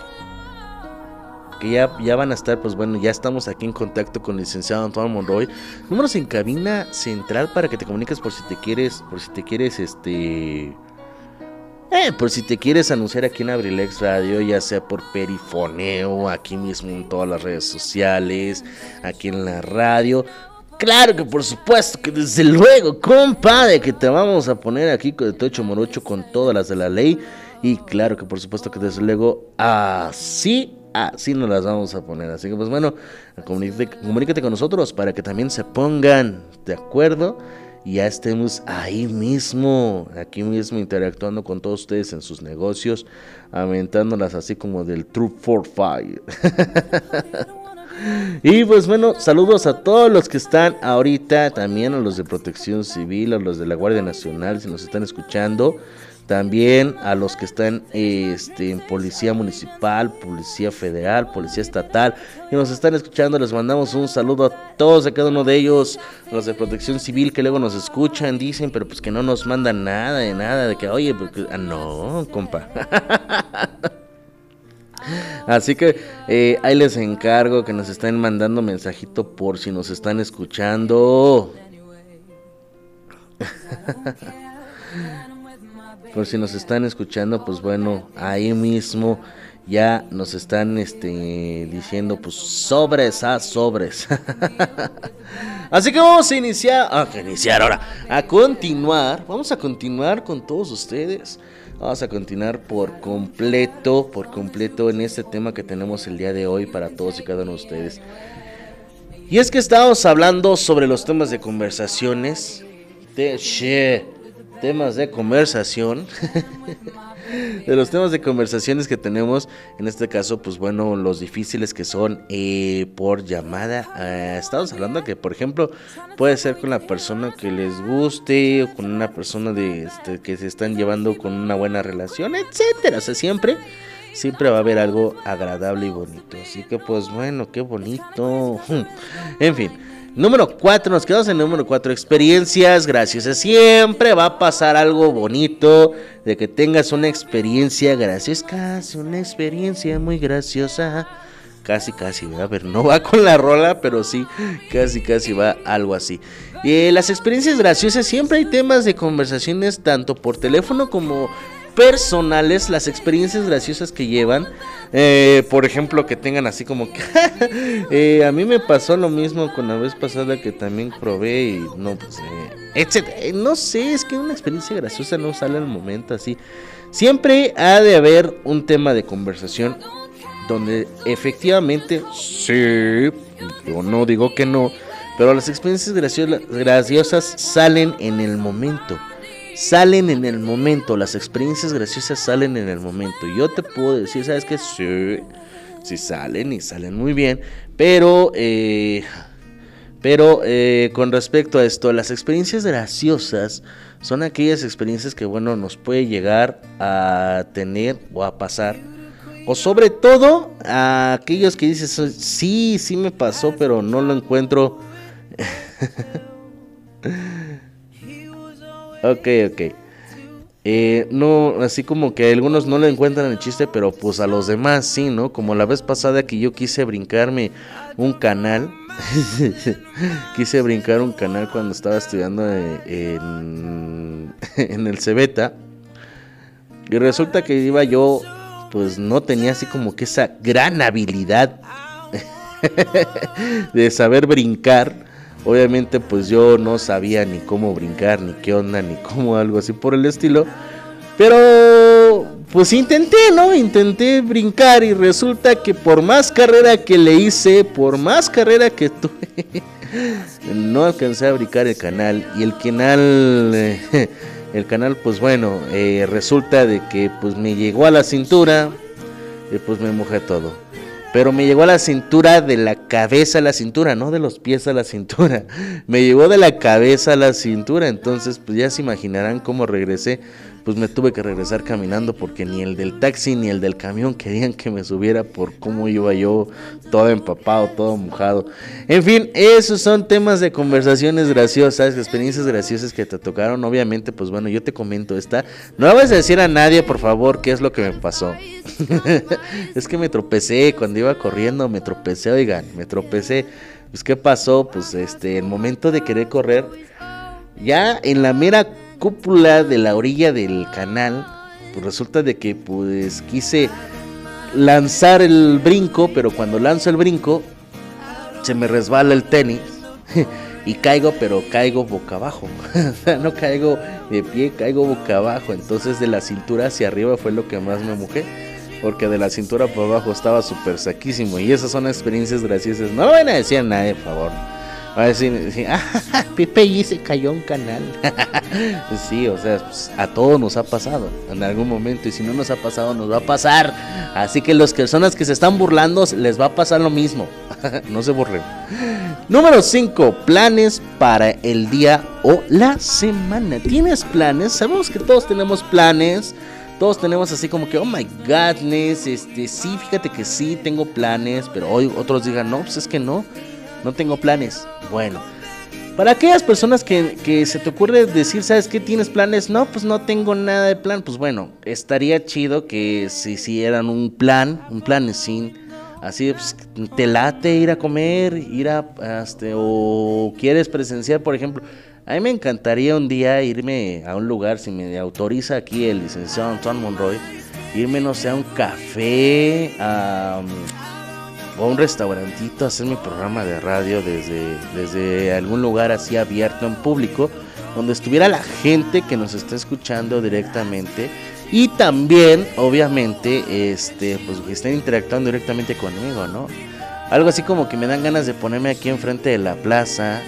que ya, ya van a estar, pues bueno, ya estamos aquí en contacto con el licenciado Antoine Monroy. Números en cabina central para que te comuniques por si te quieres, por si te quieres, este... Eh, por si te quieres anunciar aquí en Abrilex Radio, ya sea por perifoneo, aquí mismo en todas las redes sociales, aquí en la radio. Claro que por supuesto que desde luego, compadre, que te vamos a poner aquí con el Tocho Morocho con todas las de la ley. Y claro que por supuesto que desde luego así, así nos las vamos a poner. Así que pues bueno, comunícate, comunícate con nosotros para que también se pongan de acuerdo. Y ya estemos ahí mismo, aquí mismo interactuando con todos ustedes en sus negocios, aventándolas así como del True for Fire. *laughs* Y pues bueno, saludos a todos los que están ahorita, también a los de Protección Civil, a los de la Guardia Nacional, si nos están escuchando, también a los que están este, en Policía Municipal, Policía Federal, Policía Estatal, y nos están escuchando, les mandamos un saludo a todos, a cada uno de ellos, a los de Protección Civil que luego nos escuchan, dicen, pero pues que no nos mandan nada de nada, de que, oye, porque, ah, no, compa. *laughs* Así que eh, ahí les encargo que nos estén mandando mensajito por si nos están escuchando. *laughs* por si nos están escuchando, pues bueno, ahí mismo ya nos están este diciendo pues sobres a sobres. *laughs* Así que vamos a iniciar, a iniciar ahora, a continuar, vamos a continuar con todos ustedes. Vamos a continuar por completo, por completo en este tema que tenemos el día de hoy para todos y cada uno de ustedes. Y es que estamos hablando sobre los temas de conversaciones, de she, temas de conversación. *laughs* de los temas de conversaciones que tenemos, en este caso, pues bueno, los difíciles que son eh, por llamada. Eh, estamos hablando que, por ejemplo, puede ser con la persona que les guste o con una persona de este, que se están llevando con una buena relación, etcétera. O sea, siempre, siempre va a haber algo agradable y bonito. Así que, pues bueno, qué bonito. *laughs* en fin. Número 4, nos quedamos en número 4, experiencias graciosas. Siempre va a pasar algo bonito de que tengas una experiencia graciosa, casi una experiencia muy graciosa. Casi, casi, a ver, no va con la rola, pero sí, casi, casi va algo así. Eh, las experiencias graciosas, siempre hay temas de conversaciones tanto por teléfono como personales, las experiencias graciosas que llevan. Eh, por ejemplo, que tengan así como que *laughs* eh, a mí me pasó lo mismo con la vez pasada que también probé y no, pues, eh, etcétera. Eh, No sé, es que una experiencia graciosa no sale al momento así. Siempre ha de haber un tema de conversación donde efectivamente, sí, yo no digo que no, pero las experiencias graciosas salen en el momento salen en el momento, las experiencias graciosas salen en el momento. Yo te puedo decir, ¿sabes qué? Sí, sí salen y salen muy bien, pero, eh, pero eh, con respecto a esto, las experiencias graciosas son aquellas experiencias que, bueno, nos puede llegar a tener o a pasar. O sobre todo aquellos que dices, sí, sí me pasó, pero no lo encuentro. *laughs* Ok, ok. Eh, no, así como que algunos no le encuentran el chiste, pero pues a los demás sí, ¿no? Como la vez pasada que yo quise brincarme un canal. *laughs* quise brincar un canal cuando estaba estudiando eh, en, *laughs* en el Cebeta. Y resulta que iba yo, pues no tenía así como que esa gran habilidad *laughs* de saber brincar. Obviamente pues yo no sabía ni cómo brincar, ni qué onda, ni cómo algo así por el estilo. Pero pues intenté, ¿no? Intenté brincar y resulta que por más carrera que le hice, por más carrera que tuve, *laughs* no alcancé a brincar el canal. Y el canal, *laughs* el canal pues bueno, eh, resulta de que pues me llegó a la cintura y pues me mojé todo. Pero me llegó a la cintura de la cabeza a la cintura, no de los pies a la cintura. *laughs* Me llegó de la cabeza a la cintura. Entonces, pues ya se imaginarán cómo regresé. Pues me tuve que regresar caminando porque ni el del taxi ni el del camión querían que me subiera por cómo iba yo todo empapado, todo mojado. En fin, esos son temas de conversaciones graciosas, experiencias graciosas que te tocaron. Obviamente, pues bueno, yo te comento esta. No vas a decir a nadie, por favor, qué es lo que me pasó. *laughs* es que me tropecé cuando iba corriendo, me tropecé, oigan, me tropecé. Pues qué pasó, pues este, el momento de querer correr, ya en la mera cúpula de la orilla del canal, pues resulta de que pues quise lanzar el brinco, pero cuando lanzo el brinco se me resbala el tenis *laughs* y caigo, pero caigo boca abajo. *laughs* no caigo de pie, caigo boca abajo. Entonces de la cintura hacia arriba fue lo que más me mojé. Porque de la cintura por abajo estaba súper saquísimo. Y esas son experiencias graciosas. No lo van a decir a nadie, por favor. Va a decir, ah, *laughs* Pepe se cayó un canal. *laughs* sí, o sea, pues, a todos nos ha pasado en algún momento. Y si no nos ha pasado, nos va a pasar. Así que las personas que se están burlando, les va a pasar lo mismo. *laughs* no se burlen. Número 5. Planes para el día o la semana. ¿Tienes planes? Sabemos que todos tenemos planes. Todos tenemos así como que, oh my godness, este, sí, fíjate que sí, tengo planes, pero hoy otros digan, no, pues es que no, no tengo planes. Bueno, Para aquellas personas que, que se te ocurre decir, ¿sabes qué? ¿Tienes planes? No, pues no tengo nada de plan. Pues bueno, estaría chido que se hicieran un plan, un plan sin así, pues, te late ir a comer, ir a, este, o quieres presenciar, por ejemplo. A mí me encantaría un día irme a un lugar, si me autoriza aquí el licenciado Antoine Monroy, irme, no sé, a un café, a, o a un restaurantito, a hacer mi programa de radio desde, desde algún lugar así abierto en público, donde estuviera la gente que nos está escuchando directamente y también, obviamente, este, pues estén interactuando directamente conmigo, ¿no? Algo así como que me dan ganas de ponerme aquí enfrente de la plaza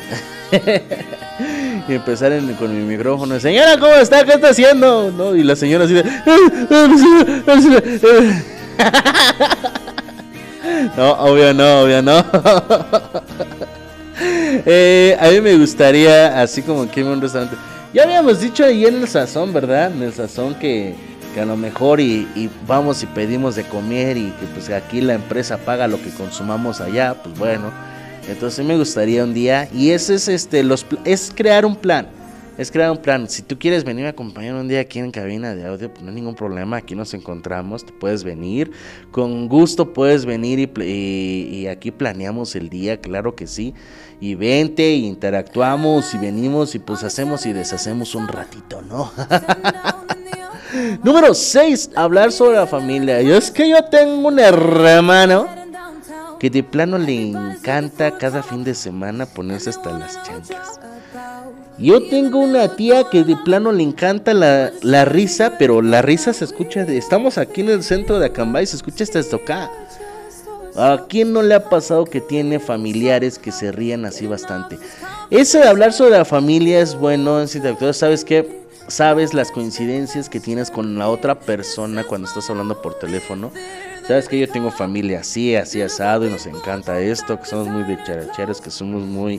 *laughs* y empezar con mi micrófono. Señora, ¿cómo está? ¿Qué está haciendo? ¿No? Y la señora así de... *laughs* No, obvio no, obvio no. *laughs* Eh, a mí me gustaría, así como que un restaurante. Ya habíamos dicho ahí en el sazón, ¿verdad? En el sazón que, que a lo mejor y, y vamos y pedimos de comer y que pues aquí la empresa paga lo que consumamos allá, pues bueno. Entonces me gustaría un día y ese es este los es crear un plan. Es crear un plan. Si tú quieres venir a acompañar un día aquí en cabina de audio, pues no hay ningún problema. Aquí nos encontramos. Te puedes venir. Con gusto puedes venir y, y aquí planeamos el día, claro que sí. Y vente, y interactuamos y venimos y pues hacemos y deshacemos un ratito, ¿no? *laughs* Número 6. Hablar sobre la familia. Yo es que yo tengo un hermano que de plano le encanta cada fin de semana ponerse hasta las chanclas. Yo tengo una tía que de plano le encanta la, la risa, pero la risa se escucha de... Estamos aquí en el centro de Acambay, se escucha hasta esto acá. ¿A quién no le ha pasado que tiene familiares que se rían así bastante? Eso de hablar sobre la familia es bueno, en interactuar, ¿sabes qué? Sabes las coincidencias que tienes con la otra persona cuando estás hablando por teléfono. Sabes que yo tengo familia así, así asado y nos encanta esto, que somos muy de characheros, que somos muy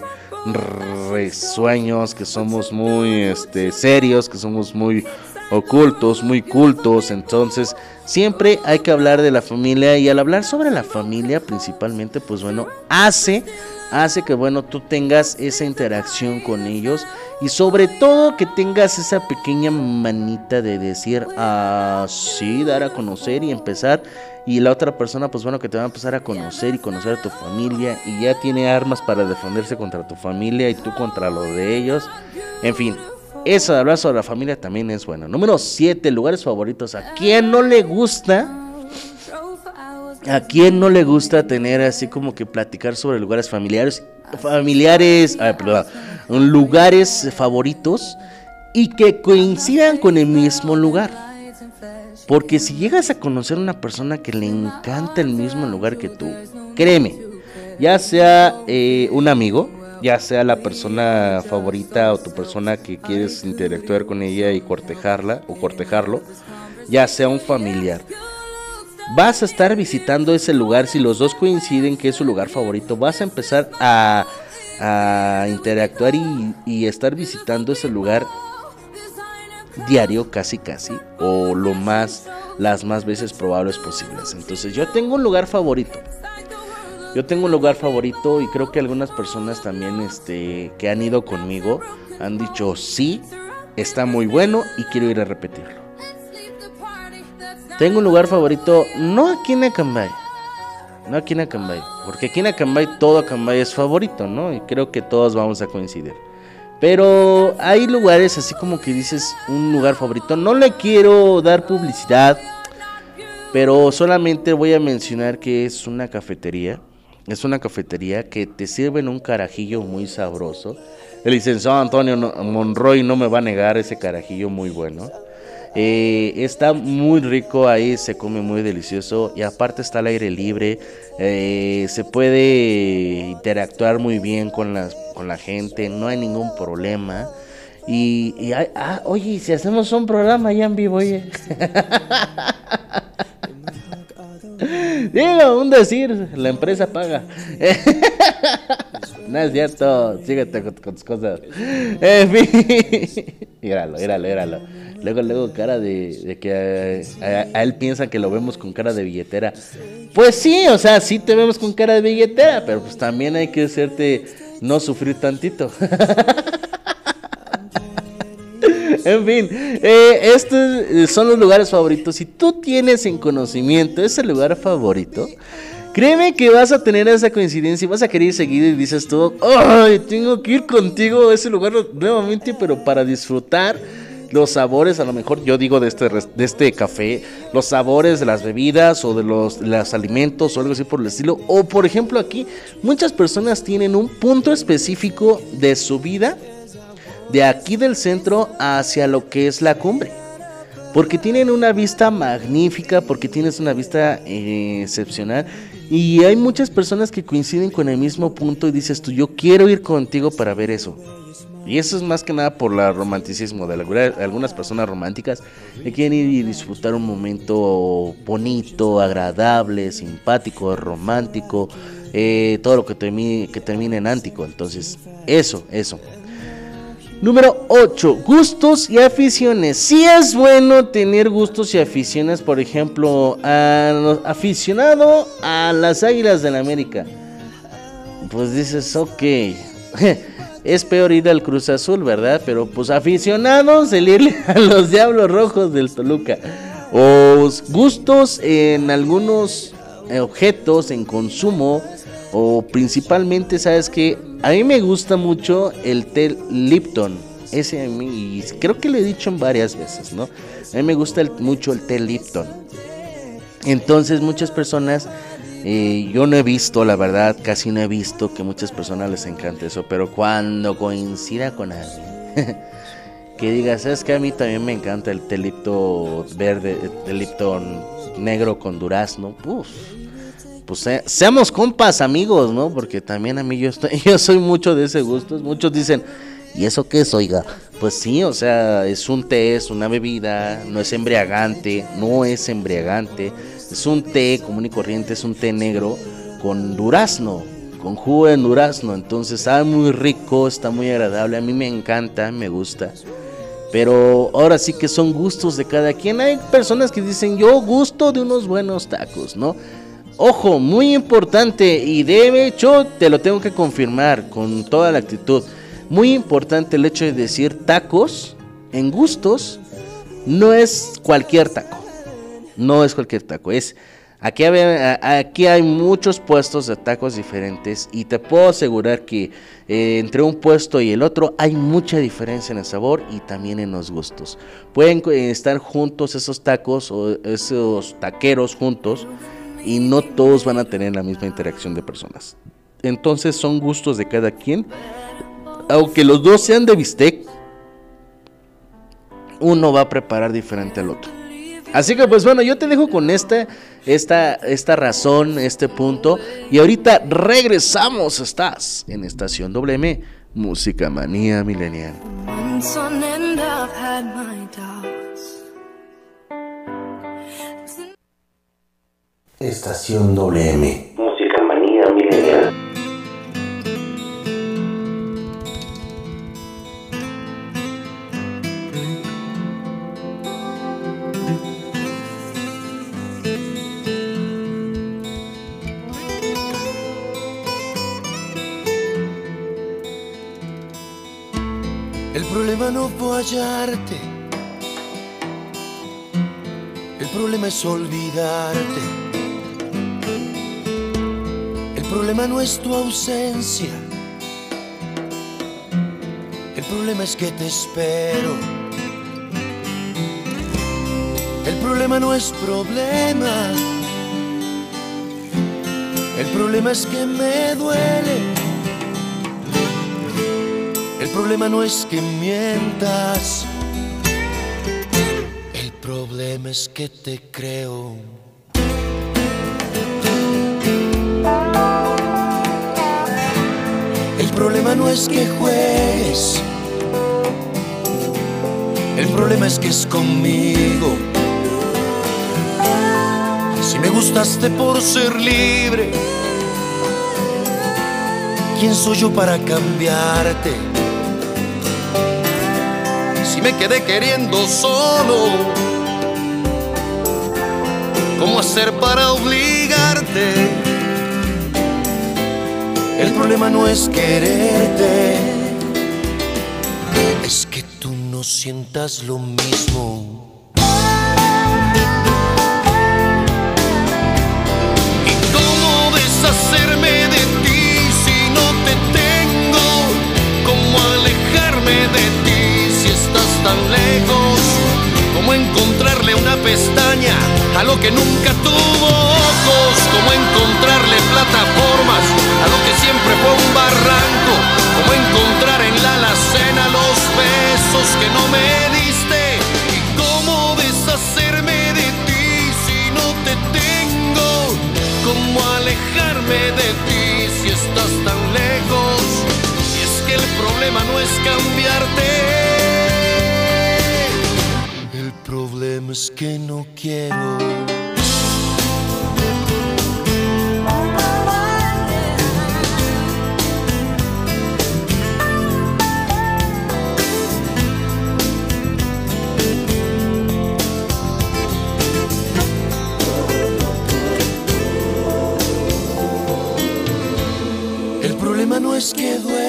risueños, que somos muy este, serios, que somos muy ocultos, muy cultos. Entonces, siempre hay que hablar de la familia y al hablar sobre la familia principalmente, pues bueno, hace hace que bueno, tú tengas esa interacción con ellos y sobre todo que tengas esa pequeña manita de decir, ah, sí, dar a conocer y empezar y la otra persona pues bueno que te va a empezar a conocer y conocer a tu familia y ya tiene armas para defenderse contra tu familia y tú contra lo de ellos. En fin, eso de hablar sobre la familia también es bueno. Número 7, lugares favoritos. ¿A quién no le gusta? ¿A quién no le gusta tener así como que platicar sobre lugares familiares? Familiares, ah, perdón, lugares favoritos y que coincidan con el mismo lugar. Porque si llegas a conocer a una persona que le encanta el mismo lugar que tú, créeme, ya sea eh, un amigo, ya sea la persona favorita o tu persona que quieres interactuar con ella y cortejarla o cortejarlo, ya sea un familiar. Vas a estar visitando ese lugar, si los dos coinciden que es su lugar favorito, vas a empezar a, interactuar y, y estar visitando ese lugar diario casi casi o lo más las más veces probables posibles. Entonces yo tengo un lugar favorito. Yo tengo un lugar favorito y creo que algunas personas también este que han ido conmigo han dicho sí, está muy bueno y quiero ir a repetirlo. Tengo un lugar favorito no aquí en Acambay. No aquí en Acambay, porque aquí en Acambay todo Acambay es favorito, ¿no? Y creo que todos vamos a coincidir. Pero hay lugares así como que dices un lugar favorito. No le quiero dar publicidad, pero solamente voy a mencionar que es una cafetería. Es una cafetería que te sirven un carajillo muy sabroso. El licenciado Antonio Monroy no me va a negar ese carajillo muy bueno. Eh, está muy rico ahí, se come muy delicioso y aparte está al aire libre. eh, se puede interactuar muy bien con, las, con la gente, no hay ningún problema. Y, y hay- ah, oye, ¿y si hacemos un programa ya en vivo, oye. *laughs* Digo, un decir, la empresa paga. *laughs* no es cierto, síguete con, con tus cosas. En fin, *laughs* míralo, míralo, míralo. Luego, luego, cara de, de que eh, a, a él piensan que lo vemos con cara de billetera. Pues sí, o sea, sí te vemos con cara de billetera, pero pues también hay que hacerte no sufrir tantito. *laughs* *laughs* En fin, eh, estos son los lugares favoritos. Si tú tienes en conocimiento ese lugar favorito, créeme que vas a tener esa coincidencia y vas a querer seguir y dices tú, ¡ay! Tengo que ir contigo a ese lugar nuevamente, pero para disfrutar los sabores, a lo mejor yo digo de este, de este café, los sabores de las bebidas o de los, los alimentos o algo así por el estilo. O por ejemplo aquí, muchas personas tienen un punto específico de su vida de aquí del centro hacia lo que es la cumbre. Porque tienen una vista magnífica, porque tienes una vista eh, excepcional. Y hay muchas personas que coinciden con el mismo punto y dices tú, yo quiero ir contigo para ver eso. Y eso es más que nada por el romanticismo de alguna- algunas personas románticas que quieren ir y disfrutar un momento bonito, agradable, simpático, romántico, eh, todo lo que que termine en ántico. Entonces, eso, eso. Número 8. Gustos y aficiones. Si es bueno tener gustos y aficiones, por ejemplo, aficionado a las Águilas del América. Pues dices, ok. *laughs* Es peor ir al Cruz Azul, ¿verdad? Pero pues aficionados el irle *laughs* a los Diablos Rojos del Toluca. O gustos en algunos eh, objetos, en consumo. O principalmente, ¿sabes que A mí me gusta mucho el té Lipton. Ese a mí, y creo que lo he dicho varias veces, ¿no? A mí me gusta mucho el té Lipton. Entonces muchas personas, eh, yo no he visto, la verdad, casi no he visto que muchas personas les encante eso, pero cuando coincida con alguien, *laughs* que diga, sabes que a mí también me encanta el té Lipton verde, el Lipton negro con durazno, uf, pues se- seamos compas, amigos, ¿no? Porque también a mí yo estoy, *laughs* yo soy mucho de ese gusto. Muchos dicen, ¿y eso qué es, oiga? Pues sí, o sea, es un té, es una bebida, no es embriagante, no es embriagante. Es un té común y corriente, es un té negro con durazno, con jugo de durazno. Entonces sabe muy rico, está muy agradable. A mí me encanta, me gusta. Pero ahora sí que son gustos de cada quien. Hay personas que dicen, yo gusto de unos buenos tacos, ¿no? Ojo, muy importante y de hecho te lo tengo que confirmar con toda la actitud. Muy importante el hecho de decir tacos en gustos no es cualquier taco. No es cualquier taco, es aquí, a- aquí hay muchos puestos de tacos diferentes y te puedo asegurar que eh, entre un puesto y el otro hay mucha diferencia en el sabor y también en los gustos. Pueden eh, estar juntos esos tacos o esos taqueros juntos y no todos van a tener la misma interacción de personas. Entonces son gustos de cada quien. Aunque los dos sean de bistec, uno va a preparar diferente al otro. Así que pues bueno, yo te dejo con esta, esta, esta razón, este punto. Y ahorita regresamos. Estás en Estación WM, Música Manía Milenial. Estación WM. Música manía milenial. El problema no fue hallarte. El problema es olvidarte. El problema no es tu ausencia. El problema es que te espero. El problema no es problema. El problema es que me duele. El problema no es que mientas. El problema es que te creo. El problema no es que juegues. El problema es que es conmigo. Si me gustaste por ser libre, ¿quién soy yo para cambiarte? Si me quedé queriendo solo, ¿cómo hacer para obligarte? El problema no es quererte, es que tú no sientas lo mismo. ¿Y cómo deshacerme de ti si no te tengo? ¿Cómo alejarme de ti si estás tan lejos? ¿Cómo encontrarle una pestaña a lo que nunca tuvo ojos? ¿Cómo encontrarle plataformas a lo que siempre fue un barranco? ¿Cómo encontrar en la alacena los besos que no me diste? ¿Y cómo deshacerme de ti si no te tengo? ¿Cómo alejarme de ti si estás tan lejos? Y es que el problema no es cambiarte. El problema es que no quiero. El problema no es que duela.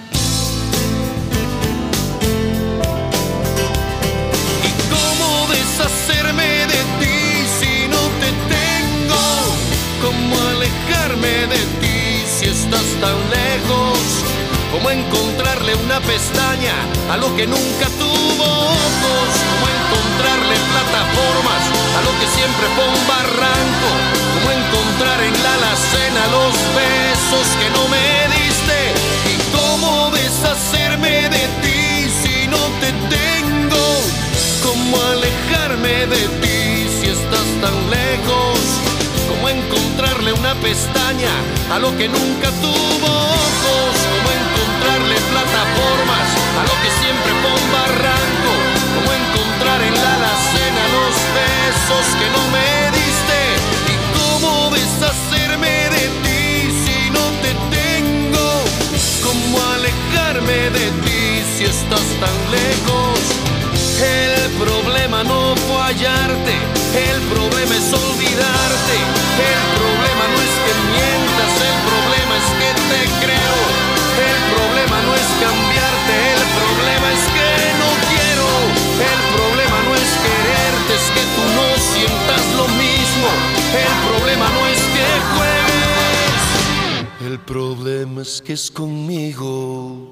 Tan lejos? ¿Cómo encontrarle una pestaña a lo que nunca tuvo ojos? ¿Cómo encontrarle plataformas a lo que siempre fue un barranco? ¿Cómo encontrar en la alacena los besos que no me diste? ¿Y cómo deshacerme de ti si no te tengo? ¿Cómo alejarme de ti si estás tan lejos? ¿Cómo encontrarle una pestaña a lo que nunca tuvo ojos? ¿Cómo encontrarle plataformas a lo que siempre fue un barranco? ¿Cómo encontrar en la alacena los besos que no me diste? ¿Y cómo deshacerme de ti si no te tengo? ¿Cómo alejarme de ti si estás tan lejos? El problema no fue hallarte, el problema es olvidarte. El problema no es que mientas, el problema es que te creo. El problema no es cambiarte, el problema es que no quiero. El problema no es quererte, es que tú no sientas lo mismo. El problema no es que juegues. El problema es que es conmigo.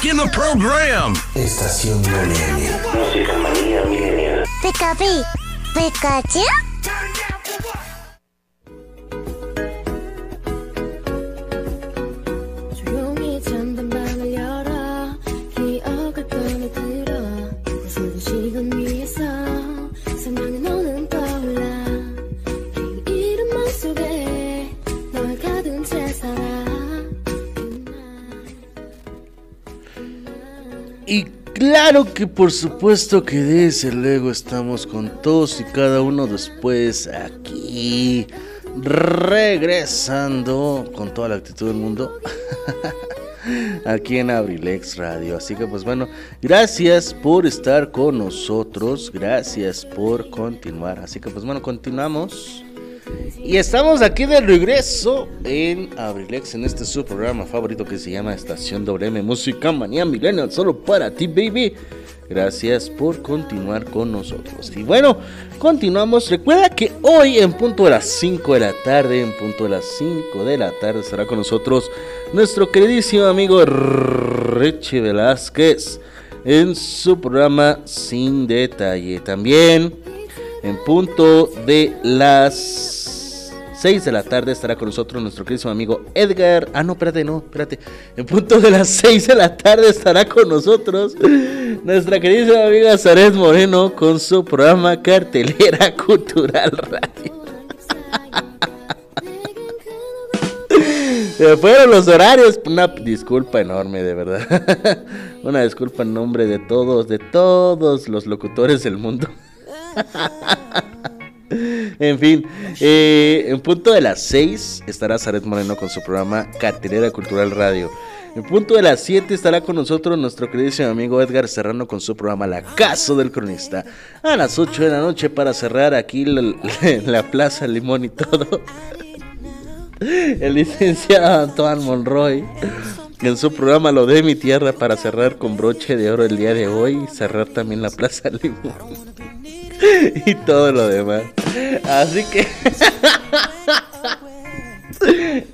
back in the program. Estación WM. Música manía Pi, Pikachu. Claro que por supuesto que desde luego estamos con todos y cada uno después aquí regresando con toda la actitud del mundo *laughs* aquí en Abrilex Radio. Así que pues bueno, gracias por estar con nosotros, gracias por continuar. Así que pues bueno, continuamos. Y estamos aquí de regreso en Abrilex, en este su programa favorito que se llama Estación WM Música Manía Millennial, solo para ti, baby. Gracias por continuar con nosotros. Y bueno, continuamos. Recuerda que hoy en punto de las 5 de la tarde, en punto de las 5 de la tarde estará con nosotros nuestro queridísimo amigo Richie Velázquez en su programa Sin Detalle. También en punto de las 6 de la tarde estará con nosotros nuestro querido amigo Edgar. Ah, no, espérate, no, espérate. En punto de las 6 de la tarde estará con nosotros nuestra querida amiga Zaret Moreno con su programa Cartelera Cultural Radio. Se fueron los horarios. Una disculpa enorme, de verdad. Una disculpa en nombre de todos, de todos los locutores del mundo. En fin, eh, en punto de las 6 estará Zaret Moreno con su programa Cartelera Cultural Radio. En punto de las 7 estará con nosotros nuestro queridísimo amigo Edgar Serrano con su programa La Casa del Cronista. A las 8 de la noche para cerrar aquí la, *laughs* la Plaza Limón y todo. *laughs* El licenciado Antoine Monroy en su programa Lo de mi tierra para cerrar con broche de oro el día de hoy cerrar también la Plaza Limón *laughs* y todo lo demás. Así que. *laughs*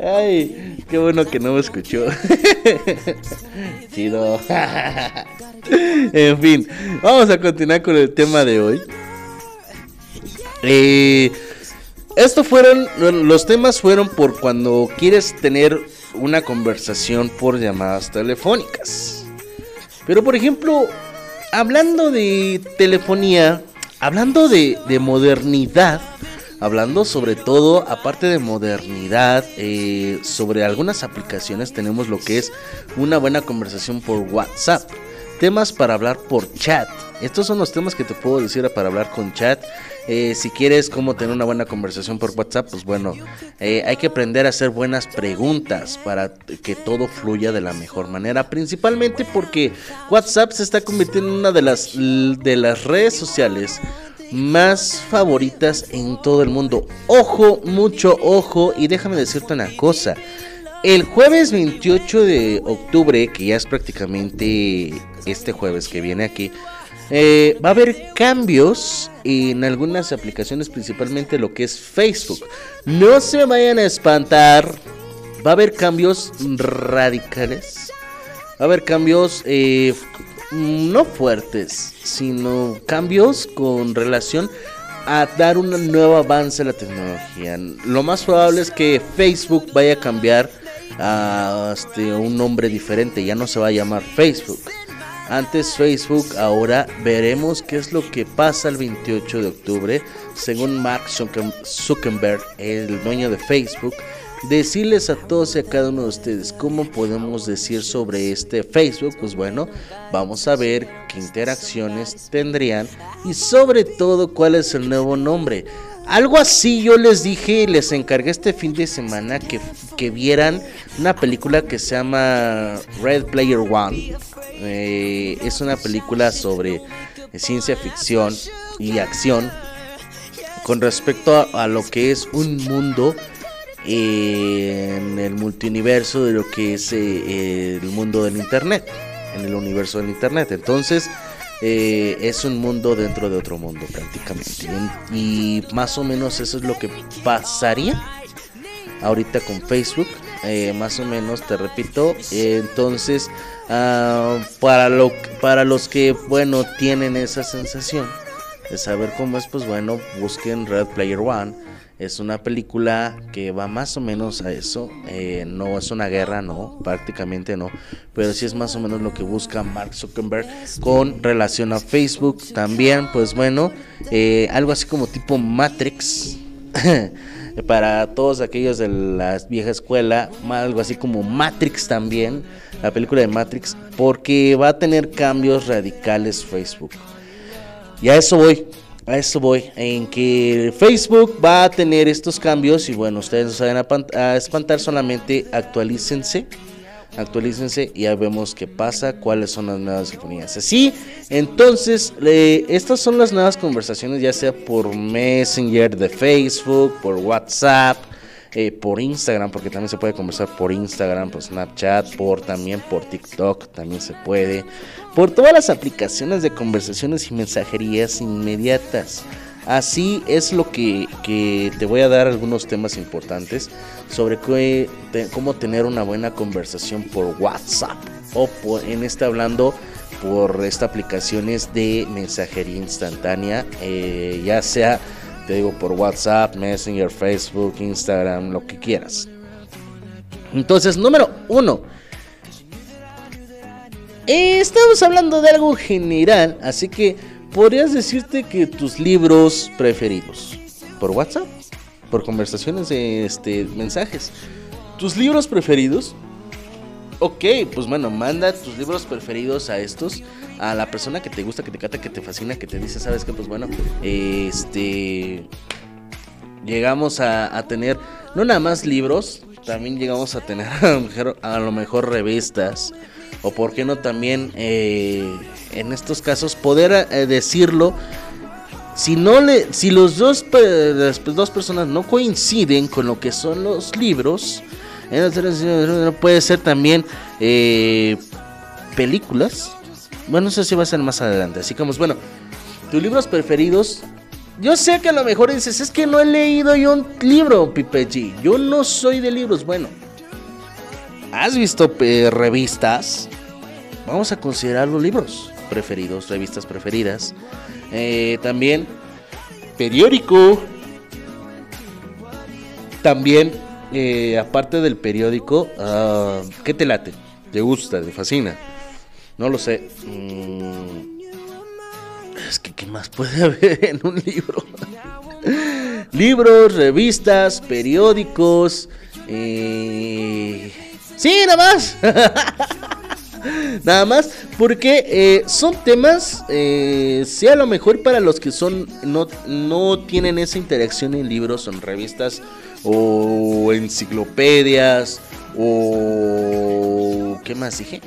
Ay, qué bueno que no me escuchó. *laughs* Chido. en fin, vamos a continuar con el tema de hoy. Eh, estos fueron, los temas fueron por cuando quieres tener una conversación por llamadas telefónicas. Pero por ejemplo, hablando de telefonía, hablando de, de modernidad, hablando sobre todo, aparte de modernidad, eh, sobre algunas aplicaciones tenemos lo que es una buena conversación por WhatsApp. Temas para hablar por chat. Estos son los temas que te puedo decir para hablar con chat. Eh, si quieres cómo tener una buena conversación por WhatsApp, pues bueno, eh, hay que aprender a hacer buenas preguntas para que todo fluya de la mejor manera. Principalmente porque WhatsApp se está convirtiendo en una de las, de las redes sociales más favoritas en todo el mundo. Ojo, mucho ojo, y déjame decirte una cosa. El jueves 28 de octubre, que ya es prácticamente este jueves que viene aquí, eh, va a haber cambios en algunas aplicaciones, principalmente lo que es Facebook. No se vayan a espantar, va a haber cambios radicales. Va a haber cambios eh, no fuertes, sino cambios con relación a dar un nuevo avance a la tecnología. Lo más probable es que Facebook vaya a cambiar a este, un nombre diferente, ya no se va a llamar Facebook. Antes Facebook, ahora veremos qué es lo que pasa el 28 de octubre. Según Mark Zuckerberg, el dueño de Facebook, decirles a todos y a cada uno de ustedes cómo podemos decir sobre este Facebook. Pues bueno, vamos a ver qué interacciones tendrían y sobre todo cuál es el nuevo nombre. Algo así yo les dije, les encargué este fin de semana que, que vieran una película que se llama Red Player One. Eh, es una película sobre ciencia ficción y acción con respecto a, lo que es un mundo en el multiuniverso de lo que es eh, el mundo del internet, en el universo del internet. Entonces, eh, es un mundo dentro de otro mundo prácticamente. Y, más o menos eso es lo que pasaría ahorita con Facebook. Eh, más o menos, te repito. entonces, ah, para, lo, para los que, bueno, tienen esa sensación de saber cómo es, pues bueno, busquen Red Player One es una película que va más o menos a eso. Eh, no es una guerra, no, prácticamente no. Pero sí es más o menos lo que busca Mark Zuckerberg con relación a Facebook. También, pues bueno, eh, algo así como tipo Matrix. *laughs* Para todos aquellos de la vieja escuela, algo así como Matrix también. la película de Matrix, porque va a tener cambios radicales Facebook. Y a eso voy, a eso voy, en que Facebook va a tener estos cambios y bueno, ustedes no saben a, a espantar, solamente actualícense, actualícense y ya vemos qué pasa, cuáles son las nuevas sinfonías. Así, entonces, eh, estas son las nuevas conversaciones, ya sea por Messenger de Facebook, por WhatsApp, eh, por Instagram, porque también se puede conversar por Instagram, por Snapchat, por también por TikTok, también se puede, por todas las aplicaciones de conversaciones y mensajerías inmediatas. Así es lo que, que te voy a dar algunos temas importantes sobre cómo tener una buena conversación por WhatsApp o por, en este hablando por esta aplicaciones de mensajería instantánea, eh, ya sea te digo por WhatsApp, Messenger, Facebook, Instagram, lo que quieras. Entonces, número uno. Estamos hablando de algo general, así que podrías decirte que tus libros preferidos por WhatsApp, por conversaciones de este mensajes, tus libros preferidos. Ok, pues bueno, manda tus libros preferidos a estos, a la persona que te gusta, que te cata, que te fascina, que te dice, sabes que pues bueno, este llegamos a, tener no nada más libros, también llegamos a tener *laughs* a lo mejor, a lo mejor revistas o por qué no también eh, en estos casos poder eh, decirlo si no le si los dos las dos personas no coinciden con lo que son los libros puede ser también eh, películas bueno no sé si va a ser más adelante así como bueno tus libros preferidos yo sé que a lo mejor dices, es que no he leído yo un libro, Pipe G. Yo no soy de libros. Bueno, ¿has visto revistas? Vamos a considerar los libros preferidos, revistas preferidas. Eh, también periódico. También, eh, aparte del periódico, ah, ¿qué te late? ¿Te gusta? ¿Te fascina? No lo sé. Mm, es que, ¿qué más puede *laughs* haber en un libro? *laughs* Libros, revistas, periódicos. eh, Sí, nada más. *laughs* nada más. Porque eh, son temas, eh, sí, a lo mejor para los que son no, no tienen esa interacción en libros o en revistas o enciclopedias o... ¿Qué más dije?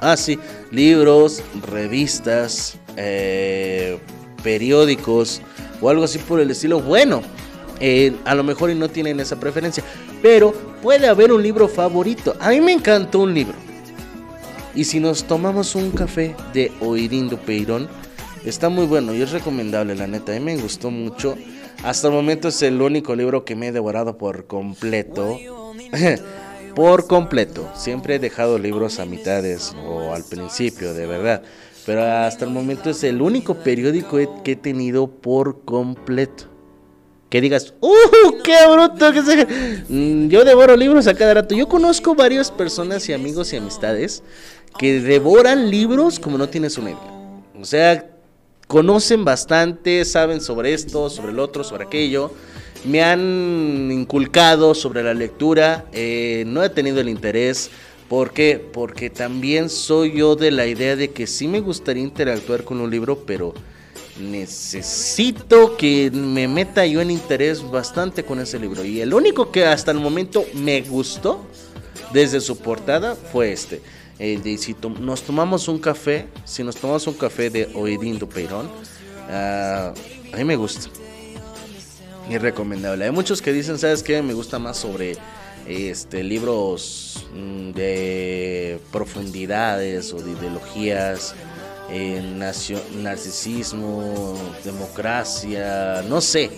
Ah, sí, libros, revistas, eh, periódicos o algo así por el estilo. Bueno, eh, a lo mejor no tienen esa preferencia, pero puede haber un libro favorito. A mí me encantó un libro. Y si nos tomamos un café de Oirindo Peirón, está muy bueno y es recomendable, la neta. A mí me gustó mucho. Hasta el momento es el único libro que me he devorado por completo. *laughs* por completo. Siempre he dejado libros a mitades o al principio, de verdad. Pero hasta el momento es el único periódico que he tenido por completo. Que digas, ¡uh! ¡Qué bruto! Que se... Mm, Yo devoro libros a cada rato. Yo conozco varias personas y amigos y amistades que devoran libros como no tienes una idea. O sea, conocen bastante, saben sobre esto, sobre el otro, sobre aquello. Me han inculcado sobre la lectura. eh, no he tenido el interés. ¿Por qué? Porque también soy yo de la idea de que sí me gustaría interactuar con un libro, pero necesito que me meta yo en interés bastante con ese libro. Y el único que hasta el momento me gustó desde su portada fue este. El de si tom- nos tomamos un café, si nos tomamos un café de Oedindo Peirón, ah, a mí me gusta. Y recomendable. Hay muchos que dicen, ¿sabes qué? Me gusta más sobre este libros mm, de profundidades o de ideologías, eh, narcisismo, democracia, no sé.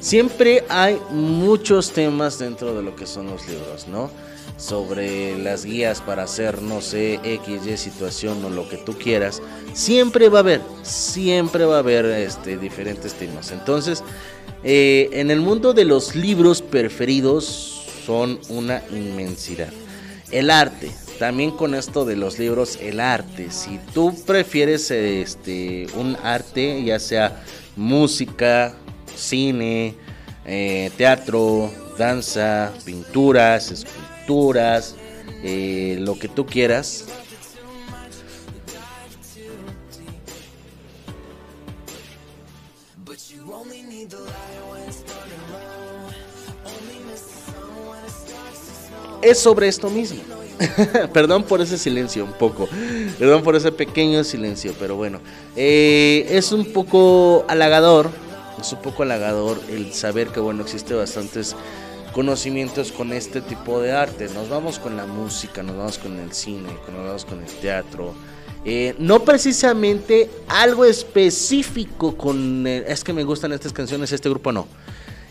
Siempre hay muchos temas dentro de lo que son los libros, ¿no? Sobre las guías para hacer, no sé, X, Y situación o lo que tú quieras. Siempre va a haber, siempre va a haber este, diferentes temas. Entonces, eh, en el mundo de los libros preferidos son una inmensidad. El arte, también con esto de los libros, el arte. Si tú prefieres este, un arte, ya sea música, cine, eh, teatro, danza, pinturas, eh, lo que tú quieras. Es sobre esto mismo. *laughs* Perdón por ese silencio, un poco. Perdón por ese pequeño silencio, pero bueno. Eh, es un poco halagador. Es un poco halagador el saber que, bueno, existe bastantes conocimientos con este tipo de arte. Nos vamos con la música, nos vamos con el cine, nos vamos con el teatro. Eh, no precisamente algo específico con... es que me gustan estas canciones, este grupo no.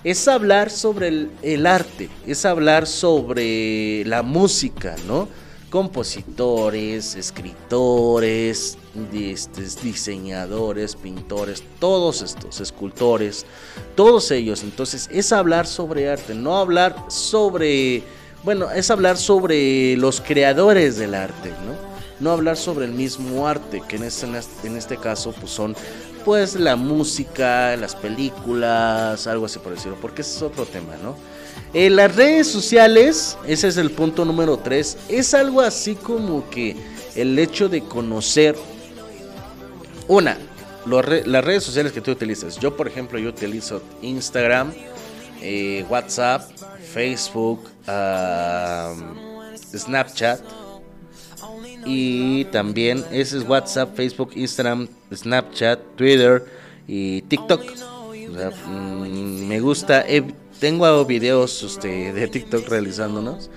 Es hablar sobre el arte, es hablar sobre la música, ¿no? Compositores, escritores, este, diseñadores, pintores, todos estos, escultores, todos ellos. Entonces es hablar sobre arte, no hablar sobre, bueno, es hablar sobre los creadores del arte, ¿no? No hablar sobre el mismo arte, que en este, en este caso pues son pues la música, las películas, algo así por decirlo, porque ese es otro tema, ¿no? En las redes sociales, ese es el punto número 3, es algo así como que el hecho de conocer una, las redes sociales que tú utilizas. Yo, por ejemplo, yo utilizo Instagram, eh, WhatsApp, Facebook, Snapchat. Y también ese es WhatsApp, Facebook, Instagram, Snapchat, Twitter y TikTok. Mm, me gusta, eh, tengo videos este, de TikTok realizándonos.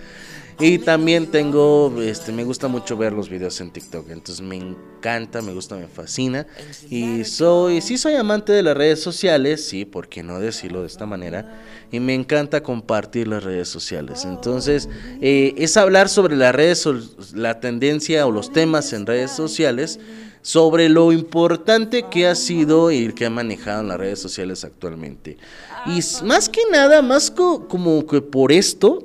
Y también tengo, este, me gusta mucho ver los videos en TikTok. Entonces me encanta, me gusta, me fascina. Y soy, sí soy amante de las redes sociales, sí, ¿por qué no decirlo de esta manera? Y me encanta compartir las redes sociales. Entonces, eh, es hablar sobre las redes, la tendencia o los temas en redes sociales, sobre lo importante que ha sido y que ha manejado en las redes sociales actualmente. Y más que nada, más co- como que por esto,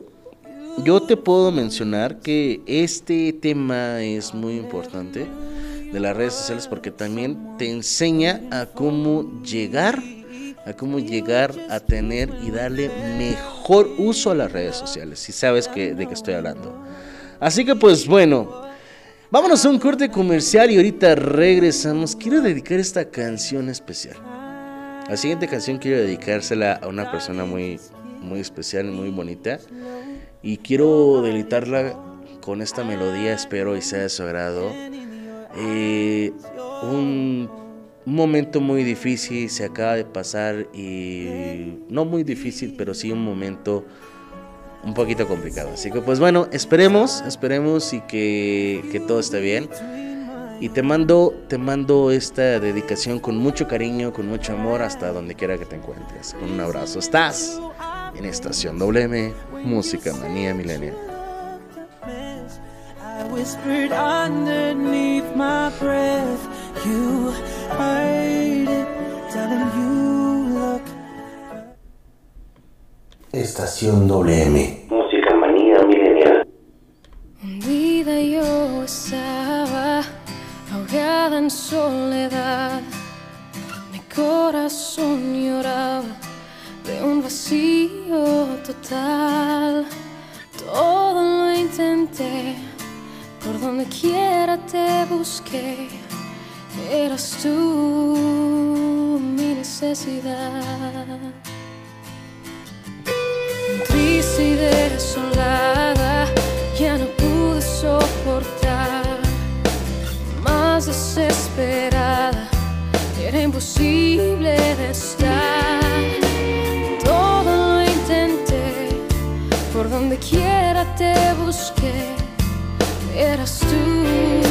yo te puedo mencionar que este tema es muy importante de las redes sociales porque también te enseña a cómo llegar, a cómo llegar a tener y darle mejor uso a las redes sociales, si sabes que, de qué estoy hablando. Así que pues bueno, vámonos a un corte comercial y ahorita regresamos. Quiero dedicar esta canción especial. La siguiente canción quiero dedicársela a una persona muy, muy especial y muy bonita. Y quiero deleitarla con esta melodía, espero y sea de su agrado. Eh, un, momento muy difícil se acaba de pasar y no muy difícil, pero sí un momento un poquito complicado. Así que pues bueno, esperemos, esperemos y que, que todo esté bien. Y te mando, te mando esta dedicación con mucho cariño, con mucho amor, hasta donde quiera que te encuentres. Con un abrazo. Estás en Estación WM, Música Manía Milenial. Whispered underneath Estación WM. Música manía milenial. Hundida yo estaba, ahogada en soledad. Mi corazón lloraba de un vacío total. Todo lo intenté, por donde quiera te busqué. Eras tú mi necesidad. Triste y desolada, ya no pude soportar. Más desesperada, era imposible de estar. Todo lo intenté, por donde quiera te busqué. Eras tú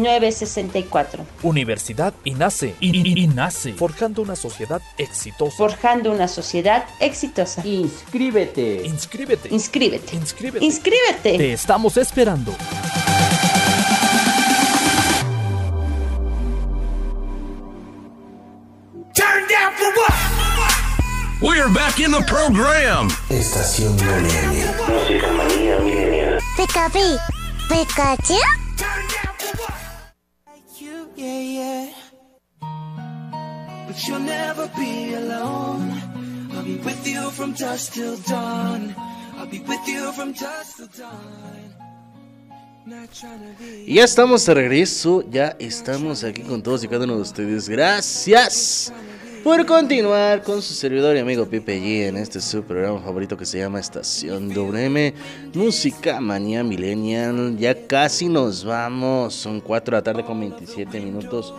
1964. Universidad INACE. I- I- INACE. Forjando una sociedad exitosa. Forjando una sociedad exitosa. Inscríbete. Inscríbete. Inscríbete. Inscríbete. Inscríbete. Te estamos esperando. Turn down for what? We're back in the program. Estación. Música manía milenial. Pikachu, yeah, yeah. But you'll never be alone. I'll be with you from dusk till dawn. I'll be with you from dusk till dawn. Ya estamos de regreso, ya estamos aquí con todos y cada uno de ustedes. Gracias por continuar con su servidor y amigo Pipe G en este su programa favorito que se llama Estación WM Música Manía Millennial. Ya casi nos vamos, son 4 de la tarde con 27 minutos.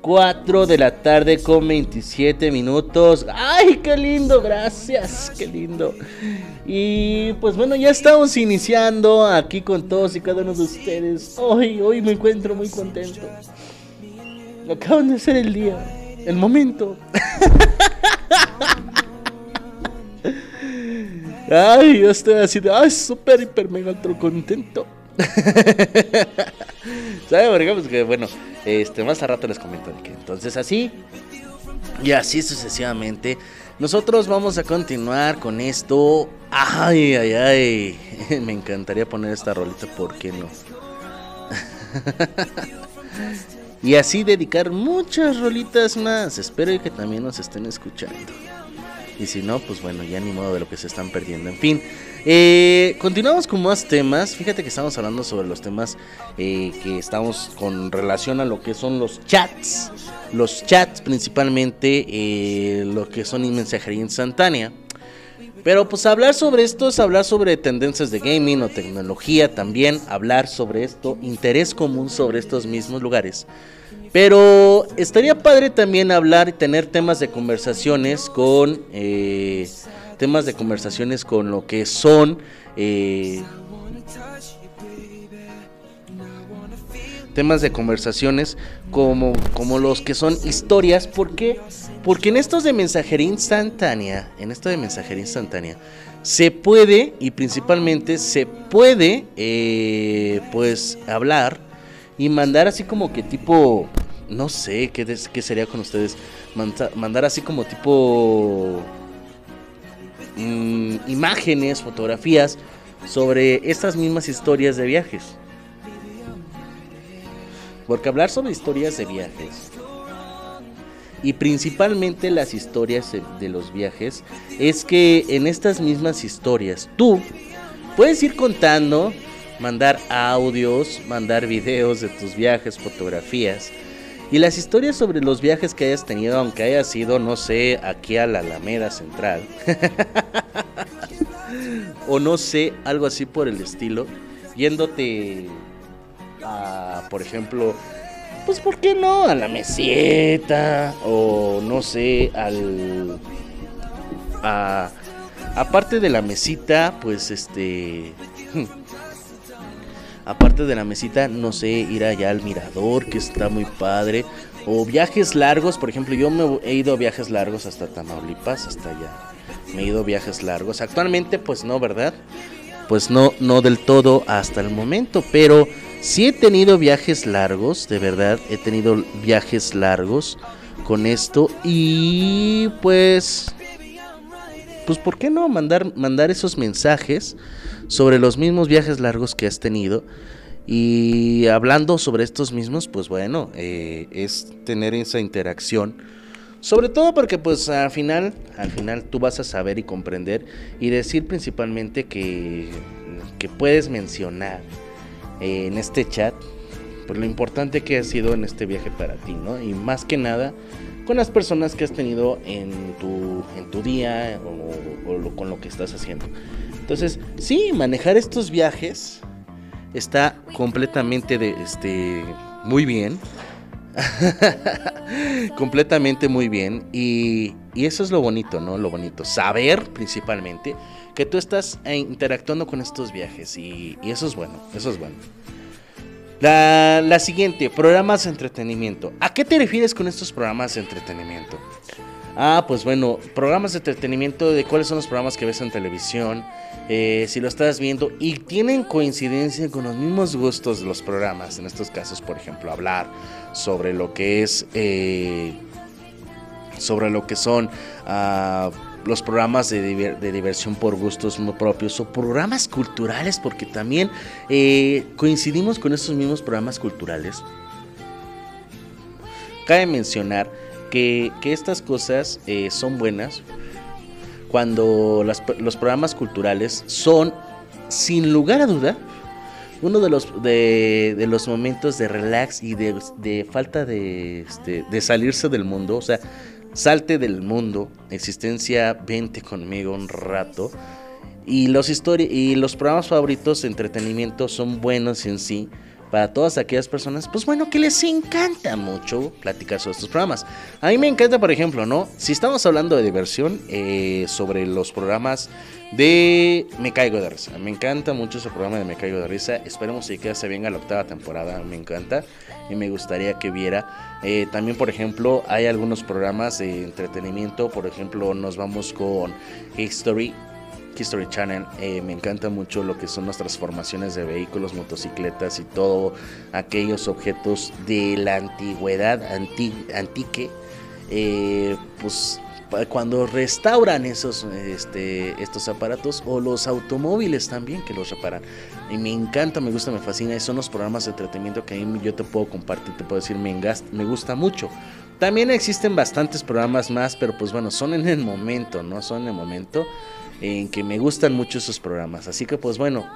4 de la tarde con 27 minutos. ¡Ay, qué lindo! Gracias, qué lindo. Y pues bueno, ya estamos iniciando aquí con todos y cada uno de ustedes. Hoy, hoy me encuentro muy contento. Acaban de ser el día, el momento. Ay, yo estoy así de, ay, súper, hiper, mega, ultra contento. *laughs* ¿Sabe que bueno, este, más a rato les comento de que entonces así, Y así sucesivamente. Nosotros vamos a continuar con esto. Ay, ay, ay. *laughs* Me encantaría poner esta rolita, ¿por qué no? *laughs* y así dedicar muchas rolitas más. Espero que también nos estén escuchando. Y si no, pues bueno, ya ni modo de lo que se están perdiendo. En fin, eh, continuamos con más temas. Fíjate que estamos hablando sobre los temas eh, que estamos con relación a lo que son los chats. Los chats principalmente, eh, lo que son en mensajería instantánea. Pero pues hablar sobre esto es hablar sobre tendencias de gaming o tecnología también, hablar sobre esto, interés común sobre estos mismos lugares. Pero estaría padre también hablar y tener temas de conversaciones con eh, temas de conversaciones con lo que son eh, temas de conversaciones como, como los que son historias. ¿Por qué? Porque en estos de mensajería instantánea, en esto de mensajería instantánea, se puede y principalmente se puede eh, pues hablar y mandar así como que tipo, no sé, ¿qué, des- qué sería con ustedes? Manda- mandar así como tipo mm, imágenes, fotografías sobre estas mismas historias de viajes. Porque hablar sobre historias de viajes y principalmente las historias de- los viajes es que en estas mismas historias tú puedes ir contando, mandar audios, mandar videos de tus viajes, fotografías y las historias sobre los viajes que hayas tenido, aunque haya sido, no sé, aquí a la Alameda Central. *laughs* o no sé, algo así por el estilo, yéndote por ejemplo, pues ¿por qué no? A la meseta o no sé, al... A, aparte de la mesita, pues este... *laughs* Aparte de la mesita, no sé, ir allá al mirador, que está muy padre. O viajes largos, por ejemplo, yo me he ido a viajes largos hasta Tamaulipas, hasta allá. Me he ido a viajes largos. Actualmente, pues no, ¿verdad? Pues no, no del todo hasta el momento, pero sí he tenido viajes largos, de verdad, he tenido viajes largos con esto y pues pues ¿por qué no mandar mandar esos mensajes sobre los mismos viajes largos que has tenido? Y hablando sobre estos mismos, pues bueno, eh, es tener esa interacción. Sobre todo porque pues al final, al final tú vas a saber y comprender y decir principalmente que, que puedes mencionar en este chat por lo importante que ha sido en este viaje para ti, ¿no? Y más que nada con las personas que has tenido en tu, en tu día o, o con lo que estás haciendo. Entonces, sí, manejar estos viajes está completamente este, muy bien. *laughs* completamente muy bien. Y eso es lo bonito, ¿no? Lo bonito. Saber principalmente que tú estás eh, interactuando con estos viajes. Y, eso es bueno, eso es bueno. La, la siguiente, programas de entretenimiento. ¿A qué te refieres con estos programas de entretenimiento? Ah, pues bueno, programas de entretenimiento de cuáles son los programas que ves en televisión, eh, si lo estás viendo y tienen coincidencia con los mismos gustos de los programas. En estos casos, por ejemplo, hablar sobre lo que es, eh, sobre lo que son ah, los programas de, de diversión por gustos muy propios o programas culturales, porque también eh, coincidimos con estos mismos programas culturales. Cabe mencionar que, que estas cosas eh, son buenas cuando las- los programas culturales son, sin lugar a duda, uno de los, de, de los momentos de relax y de, de falta de, este, de salirse del mundo. O sea, salte del mundo, existencia, vente conmigo un rato. Y los, y los programas favoritos de entretenimiento son buenos en sí para todas aquellas personas, pues bueno, que les encanta mucho platicar sobre estos programas. A mí me encanta, por ejemplo, ¿no? Si estamos hablando de diversión, eh, sobre los programas de Me Caigo de Risa. Me encanta mucho ese programa de Me Caigo de Risa. Esperemos que ya se venga la octava temporada, me encanta. Y me gustaría que viera. Eh, también, por ejemplo, hay algunos programas de entretenimiento. Por ejemplo, nos vamos con History. History Channel, eh, me encanta mucho lo que son las transformaciones de vehículos, motocicletas y todo aquellos objetos de la antigüedad, anti- antique, eh, pues cuando restauran esos este, estos aparatos o los automóviles también que los reparan y me encanta me gusta me fascina. Y son los programas de entretenimiento que a mí yo te puedo compartir te puedo decir me, me gusta mucho. También existen bastantes programas más pero pues bueno son en el momento no son en el momento en que me gustan mucho esos programas. Así que pues bueno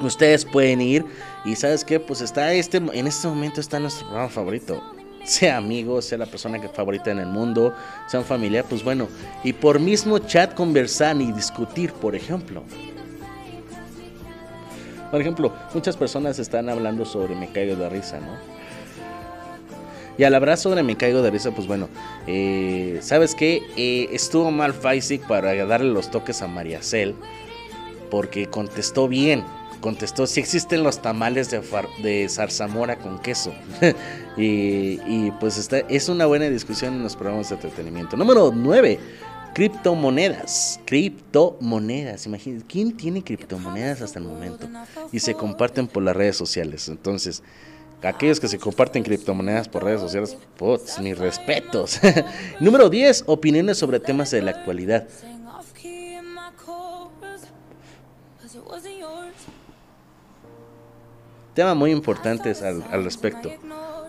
ustedes pueden ir y sabes qué pues está este en este momento está nuestro programa favorito. Sea amigo, sea la persona que favorita en el mundo, sea un familiar, pues bueno, y por mismo chat conversar y discutir, por ejemplo. Por ejemplo, muchas personas están hablando sobre me caigo de risa, ¿no? Y al hablar sobre me caigo de risa, pues bueno, eh, ¿sabes qué? Eh, estuvo mal Faisik para darle los toques a María Cel, porque contestó bien. Contestó si existen los tamales de zarzamora con queso. *laughs* y, y, pues está, es una buena discusión en los programas de entretenimiento. Número 9. Criptomonedas. Criptomonedas. Imagínense, ¿quién tiene criptomonedas hasta el momento? Y se comparten por las redes sociales. Entonces, aquellos que se comparten criptomonedas por redes sociales, putz, mis respetos. *laughs* Número 10. Opiniones sobre temas de la actualidad. Tema muy importante al, al respecto.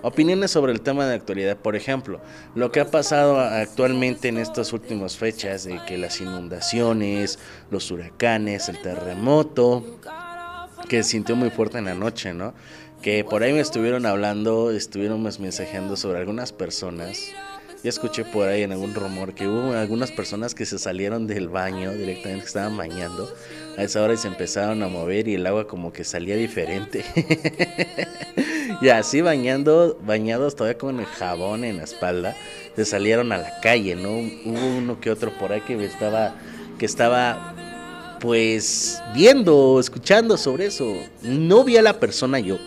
Opiniones sobre el tema de actualidad, por ejemplo, lo que ha pasado actualmente en estas últimas fechas, de que las inundaciones, los huracanes, el terremoto, que sintió muy fuerte en la noche, ¿no? Que por ahí me estuvieron hablando, estuvieron mensajeando sobre algunas personas. Ya escuché por ahí en algún rumor que hubo algunas personas que se salieron del baño directamente, que estaban bañando a esa hora y se empezaron a mover y el agua como que salía diferente. *laughs* y así bañando, bañados todavía con el jabón en la espalda, se salieron a la calle, ¿no? Hubo uno que otro por ahí que estaba, que estaba pues viendo, escuchando sobre eso. No vi a la persona yo,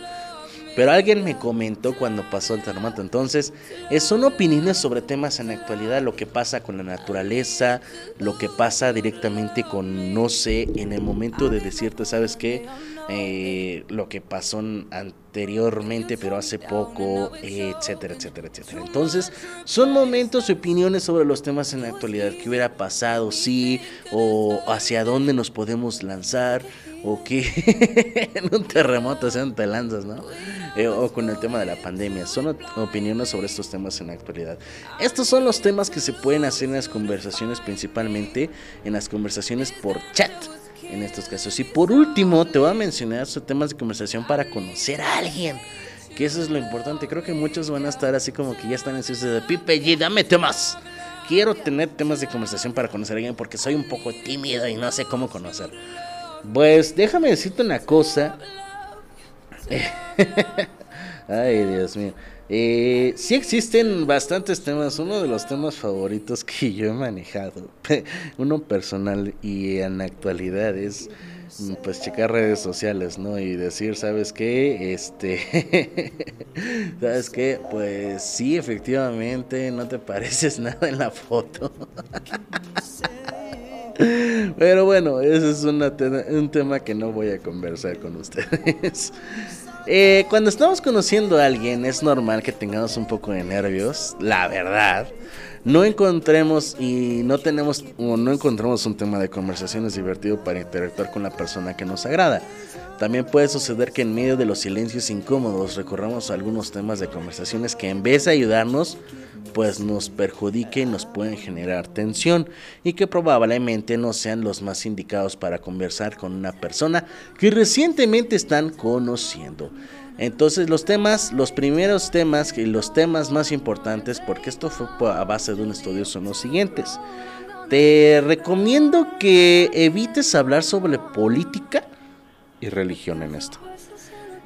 pero alguien me comentó cuando pasó el terremoto. Entonces, eh, son opiniones sobre temas en la actualidad, lo que pasa con la naturaleza, lo que pasa directamente con, no sé, en el momento de decirte, ¿sabes qué? Eh, lo que pasó en- anteriormente, pero hace poco, etcétera, etcétera, etcétera. Entonces, son momentos y opiniones sobre los temas en la actualidad, qué hubiera pasado, sí, o hacia dónde nos podemos lanzar, o que *laughs* en un terremoto sean te lanzas, ¿no? Eh, o con el tema de la pandemia. Son op- opiniones sobre estos temas en la actualidad. Estos son los temas que se pueden hacer en las conversaciones, principalmente en las conversaciones por chat. En estos casos. Y por último, te voy a mencionar esos temas de conversación para conocer a alguien. Que eso es lo importante. Creo que muchos van a estar así como que ya están en de Pipe G, dame temas. Quiero tener temas de conversación para conocer a alguien porque soy un poco tímido y no sé cómo conocer. Pues déjame decirte una cosa. *laughs* Ay, Dios mío. Eh, sí existen bastantes temas. Uno de los temas favoritos *laughs* que yo he manejado, *laughs* uno personal y en actualidad es mm, pues checar redes sociales, ¿no? Y decir, ¿sabes qué? Este, ¿sabes qué? Pues sí, efectivamente, no te pareces nada en la foto. Pero bueno, ese es un tema que no voy a conversar con ustedes. Eh, cuando estamos conociendo a alguien es normal que tengamos un poco de nervios, la verdad. No encontremos y no tenemos o no encontramos un tema de conversaciones divertido para interactuar con la persona que nos agrada. También puede suceder que en medio de los silencios incómodos recorramos algunos temas de conversaciones que en vez de ayudarnos, pues nos perjudiquen y nos pueden generar tensión y que probablemente no sean los más indicados para conversar con una persona que recientemente están conociendo. Entonces los temas, los primeros temas y los temas más importantes, porque esto fue a base de un estudio, son los siguientes. Te recomiendo que evites hablar sobre política y religión en esto.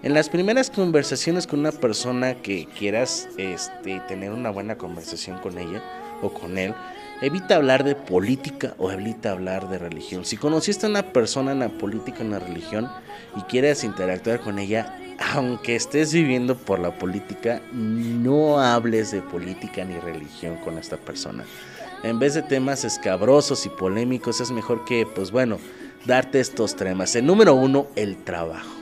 En las primeras conversaciones con una persona que quieras este, tener una buena conversación con ella o con él, evita hablar de política o evita hablar de religión. Si conociste a una persona en la política o en la religión y quieres interactuar con ella, aunque estés viviendo por la política, no hables de política ni religión con esta persona. En vez de temas escabrosos y polémicos, es mejor que, pues bueno, darte estos temas. El número uno, el trabajo.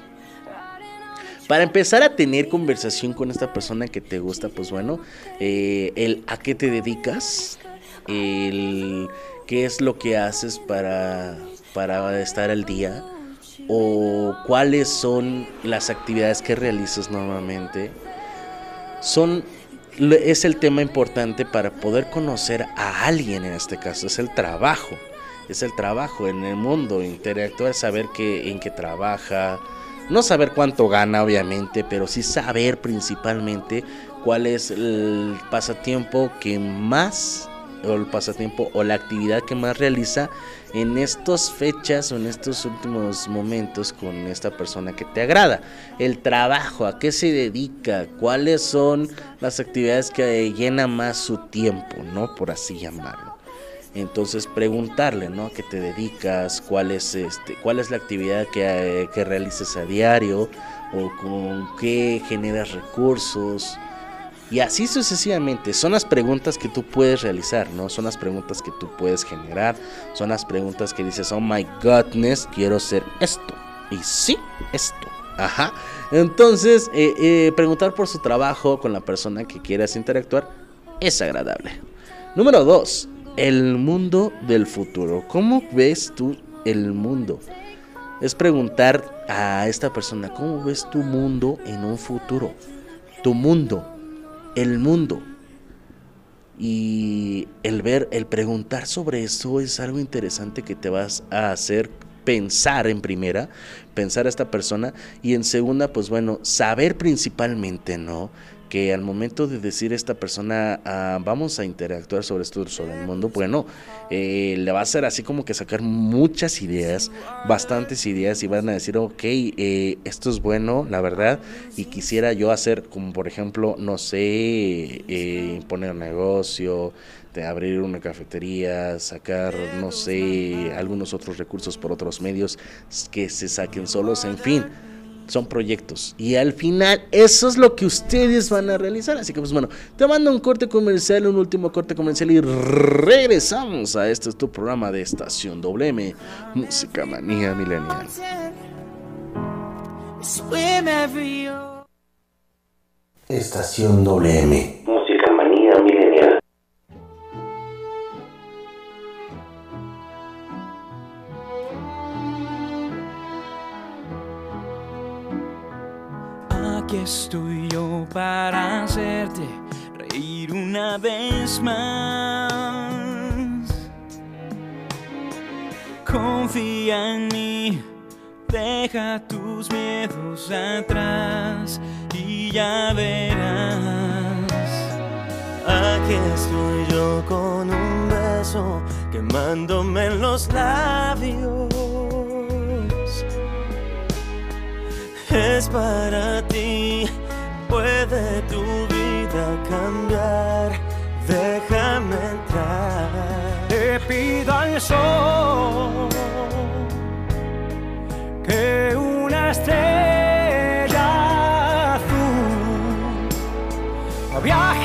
Para empezar a tener conversación con esta persona que te gusta, pues bueno, eh, el a qué te dedicas, el qué es lo que haces para, para estar al día, o cuáles son las actividades que realizas normalmente, son es el tema importante para poder conocer a alguien en este caso, es el trabajo. Es el trabajo en el mundo, interactuar, saber qué, en qué trabaja, no saber cuánto gana obviamente, pero sí saber principalmente cuál es el pasatiempo que más, o el pasatiempo o la actividad que más realiza en estas fechas o en estos últimos momentos con esta persona que te agrada. El trabajo, a qué se dedica, cuáles son las actividades que llenan más su tiempo, ¿no? Por así llamarlo. Entonces preguntarle, ¿no? ¿A qué te dedicas? ¿Cuál es, este, cuál es la actividad que, eh, que realizas a diario? ¿O con qué generas recursos? Y así sucesivamente. Son las preguntas que tú puedes realizar, ¿no? Son las preguntas que tú puedes generar. Son las preguntas que dices, oh my godness, quiero hacer esto. Y sí, esto. Ajá. Entonces, eh, eh, preguntar por su trabajo con la persona que quieras interactuar es agradable. Número 2. El mundo del futuro. ¿Cómo ves tú el mundo? Es preguntar a esta persona, ¿cómo ves tu mundo en un futuro? Tu mundo, el mundo. Y el ver, el preguntar sobre eso es algo interesante que te vas a hacer pensar en primera, pensar a esta persona y en segunda, pues bueno, saber principalmente, ¿no? Que al momento de decir esta persona, ah, vamos a interactuar sobre esto, sobre el mundo, bueno, eh, le va a hacer así como que sacar muchas ideas, bastantes ideas y van a decir, ok, eh, esto es bueno, la verdad, y quisiera yo hacer como por ejemplo, no sé, eh, poner un negocio, de abrir una cafetería, sacar, no sé, algunos otros recursos por otros medios que se saquen solos, en fin, son proyectos. Y al final, eso es lo que ustedes van a realizar. Así que, pues bueno, te mando un corte comercial, un último corte comercial y regresamos a este es tu programa de Estación WM, Música Manía Milenial. Estación WM. Aquí estoy yo para hacerte reír una vez más. Confía en mí, deja tus miedos atrás y ya verás. Aquí estoy yo con un beso quemándome en los labios. Es para ti, puede tu vida cambiar. Déjame entrar. Te pido al sol que una estrella azul viaje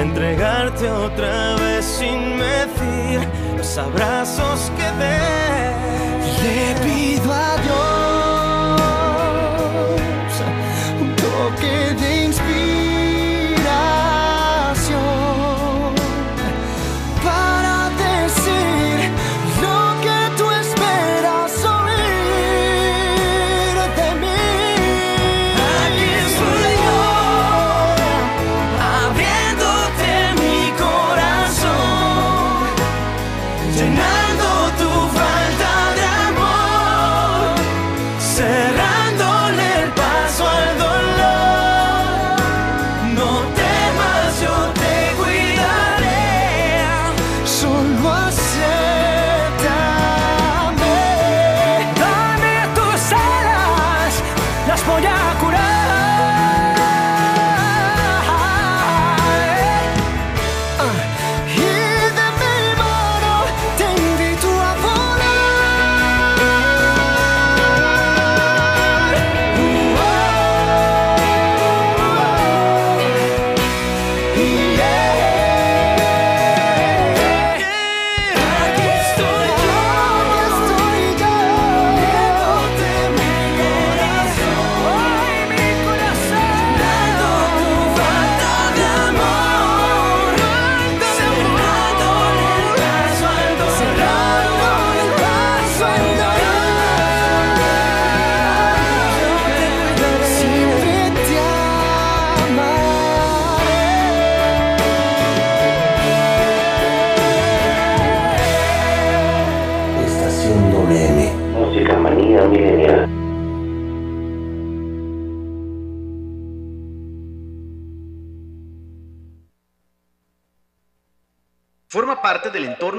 entregarte otra vez sin medir los abrazos que des.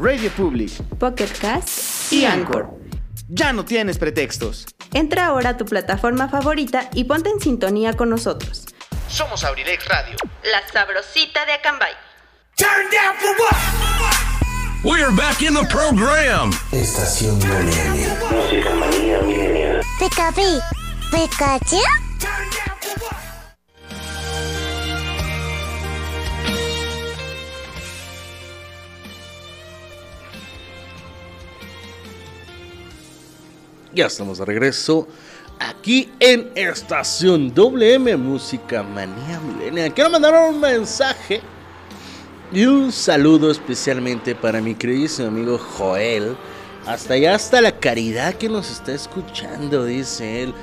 Radio Public Pocket Cast y Anchor. Ya no tienes pretextos. Entra ahora a tu plataforma favorita y ponte en sintonía con nosotros. Somos Abrilex Radio. La sabrosita de Acambay. Turn down for what? We're back in the program. Estación Millennial. Música manía millennial. Pikachu. Ya estamos de regreso aquí en Estación WM Música Manía Milenial. Quiero mandar un mensaje y un saludo especialmente para mi queridísimo amigo Joel. Hasta allá, hasta la caridad que nos está escuchando, dice él.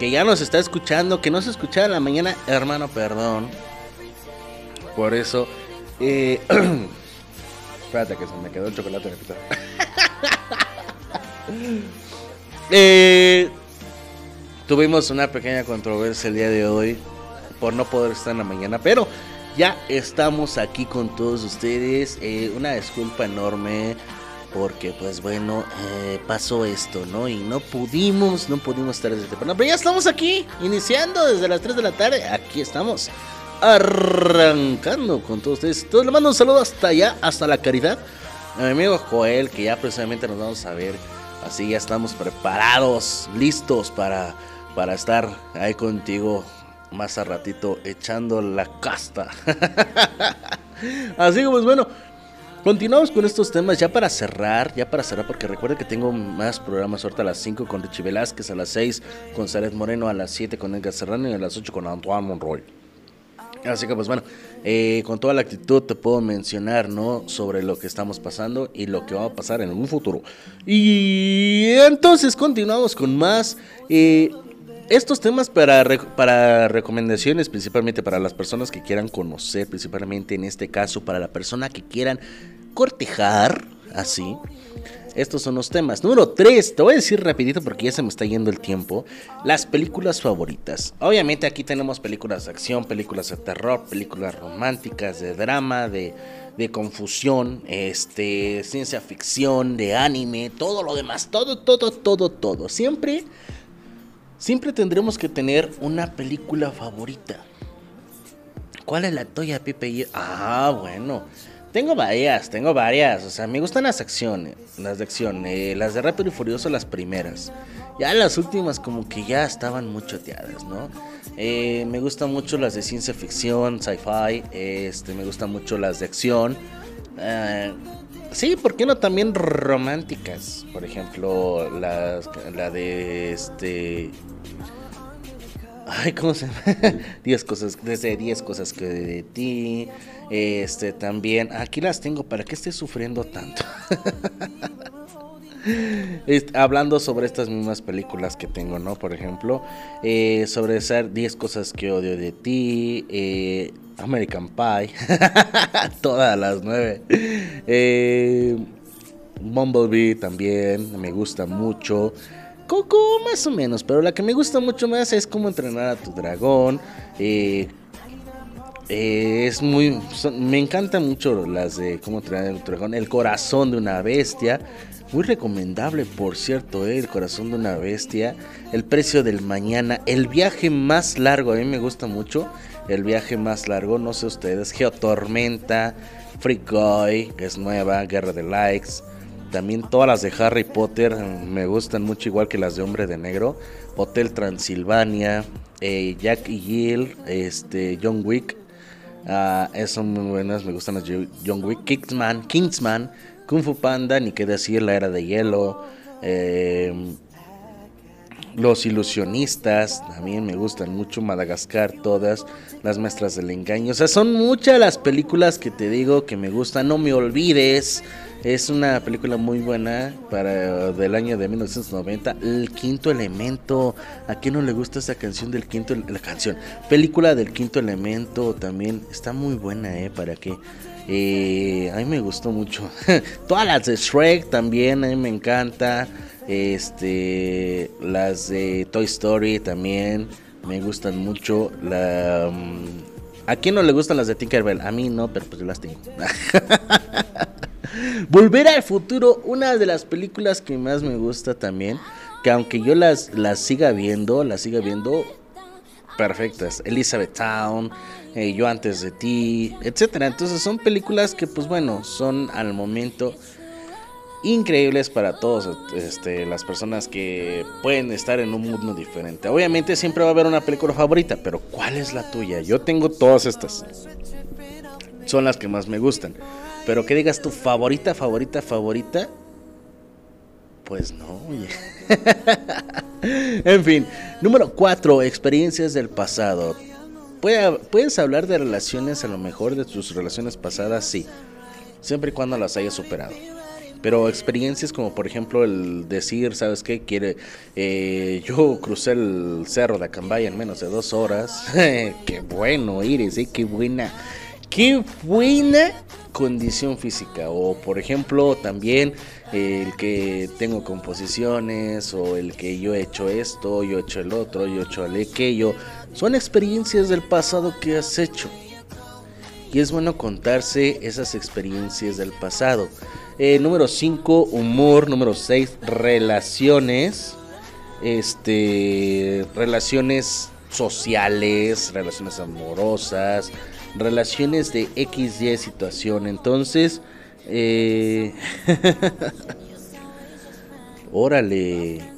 Que ya nos está escuchando, que no se escuchaba en la mañana, hermano, perdón. Por eso, eh, *clears throat* espérate que se me quedó el chocolate en el. *laughs* Eh, tuvimos una pequeña controversia el día de hoy por no poder estar en la mañana, pero ya estamos aquí con todos ustedes. Eh, una disculpa enorme porque pues bueno, eh, pasó esto, ¿no? Y no pudimos, no pudimos estar desde temprano, pero ya estamos aquí, iniciando desde las 3 de la tarde. Aquí estamos. Arrancando con todos ustedes. Entonces le mando un saludo hasta allá, hasta la caridad. A mi amigo Joel, que ya precisamente nos vamos a ver Así ya estamos preparados, listos para, para estar ahí contigo más a ratito echando la casta. *laughs* Así que pues bueno, continuamos con estos temas ya para cerrar, ya para cerrar porque recuerda que tengo más programas ahorita a las 5 con Richie Velázquez, a las 6 con Saret Moreno, a las 7 con Edgar Serrano y a las 8 con Antoine Monroy. Así que pues bueno, eh, con toda la actitud te puedo mencionar, ¿no? Sobre lo que estamos pasando y lo que va a pasar en un futuro. Y entonces continuamos con más. eh, estos temas para, para recomendaciones, principalmente para las personas que quieran conocer, principalmente en este caso para la persona que quieran cortejar, así. Estos son los temas. Número 3, te voy a decir rapidito porque ya se me está yendo el tiempo. Las películas favoritas. Obviamente aquí tenemos películas de acción, películas de terror, películas románticas, de drama, de, de confusión, este, ciencia ficción, de anime, todo lo demás. Todo, todo, todo, todo. Siempre, siempre tendremos que tener una película favorita. ¿Cuál es la? Y yo? Ah, bueno. Tengo varias, tengo varias. O sea, me gustan las acciones, las de acción, eh, las de Rápido y Furioso, las primeras. Ya las últimas como que ya estaban muy choteadas, ¿no? Eh, me gustan mucho las de ciencia ficción, sci-fi, este, me gustan mucho las de acción. Eh, sí, ¿por qué no también románticas? Por ejemplo, las, la de este... Ay, ¿cómo se llama? *laughs* 10 cosas, desde 10 cosas que de ti. Este también, aquí las tengo, ¿para qué estés sufriendo tanto? *laughs* Hablando sobre estas mismas películas que tengo, ¿no? Por ejemplo, eh, sobre ser 10 cosas que odio de ti, eh, American Pie, *laughs* todas las 9. Eh, Bumblebee también, me gusta mucho. Coco, más o menos, pero la que me gusta mucho más es cómo entrenar a tu dragón. eh, eh, es muy. me encantan mucho las de cómo entrenar a tu dragón. El corazón de una bestia. Muy recomendable, por cierto, eh, el corazón de una bestia. El precio del mañana. El viaje más largo. A mí me gusta mucho. El viaje más largo. No sé ustedes. Geotormenta. Free Guy. Que es nueva. Guerra de Likes. También todas las de Harry Potter mm, me gustan mucho, igual que las de Hombre de Negro. Hotel Transilvania, eh, Jack y Jill, este, John Wick. Esas son muy buenas, me gustan las de John Wick. Kingsman, Kingsman, Kung Fu Panda, ni qué decir, La Era de Hielo. eh, los ilusionistas, también me gustan mucho, Madagascar, todas, Las Maestras del Engaño. O sea, son muchas las películas que te digo que me gustan. No me olvides, es una película muy buena para del año de 1990. El Quinto Elemento. ¿A quién no le gusta esa canción del Quinto la canción? Película del Quinto Elemento también está muy buena, ¿eh? Para que eh, a mí me gustó mucho. *laughs* Todas las de Shrek también, a mí me encanta. Este, las de Toy Story también me gustan mucho. La, mm, ¿A quién no le gustan las de Tinkerbell? A mí no, pero pues yo las tengo. *laughs* Volver al futuro, una de las películas que más me gusta también, que aunque yo las, las siga viendo, las siga viendo perfectas. Elizabeth Town, eh, Yo antes de ti, etcétera. Entonces son películas que pues bueno, son al momento increíbles para todos este, las personas que pueden estar en un mundo diferente. Obviamente siempre va a haber una película favorita, pero ¿cuál es la tuya? Yo tengo todas estas. Son las que más me gustan. Pero que digas tu favorita, favorita, favorita. Pues no, oye. *laughs* en fin, número 4, experiencias del pasado. Puede- ¿Puedes hablar de relaciones a lo mejor de tus relaciones pasadas? Sí. Siempre y cuando las hayas superado. Pero experiencias como por ejemplo el decir, ¿sabes qué? Quiere, eh, yo crucé el cerro de Acambaya en menos de dos horas. *laughs* qué bueno, Iris, ¿eh? qué buena, qué buena condición física. O por ejemplo también eh, el que tengo composiciones o el que yo he hecho esto, yo he hecho el otro, yo he hecho el aquello. Son experiencias del pasado que has hecho. Y es bueno contarse esas experiencias del pasado. Eh, número 5, humor. Número 6, relaciones. Este. Relaciones sociales, relaciones amorosas, relaciones de XY situación. Entonces, eh, *laughs* órale.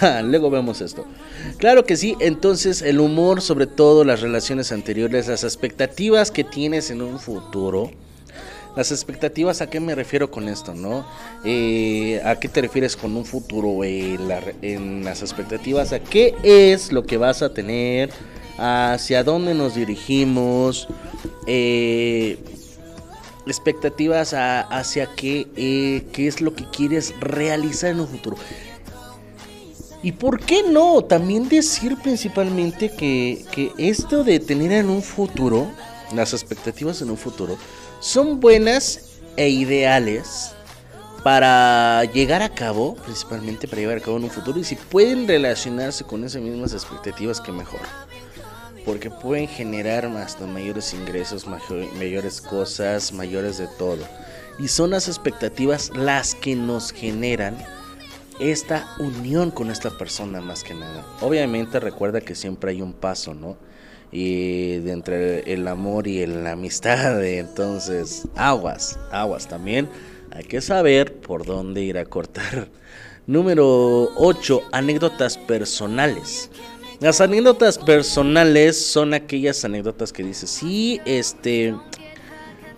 *laughs* Luego vemos esto. Claro que sí, entonces el humor, sobre todo las relaciones anteriores, las expectativas que tienes en un futuro. Las expectativas, ¿a qué me refiero con esto, no? Eh, ¿A qué te refieres con un futuro? en las expectativas, ¿a qué es lo que vas a tener? ¿Hacia dónde nos dirigimos? Eh, expectativas a- hacia qué, eh, qué es lo que quieres realizar en un futuro. Y por qué no, también decir principalmente que, que esto de tener en un futuro, las expectativas en un futuro, son buenas e ideales para llegar a cabo, principalmente para llevar a cabo en un futuro, y si pueden relacionarse con esas mismas expectativas, que mejor. Porque pueden generar hasta mayores ingresos, mayores cosas, mayores de todo. Y son las expectativas las que nos generan esta unión con esta persona más que nada. Obviamente recuerda que siempre hay un paso, ¿no? Y de entre el amor y la amistad, *laughs* entonces aguas, aguas también. Hay que saber por dónde ir a cortar. *laughs* Número 8, anécdotas personales. Las anécdotas personales son aquellas anécdotas que dices, sí, este,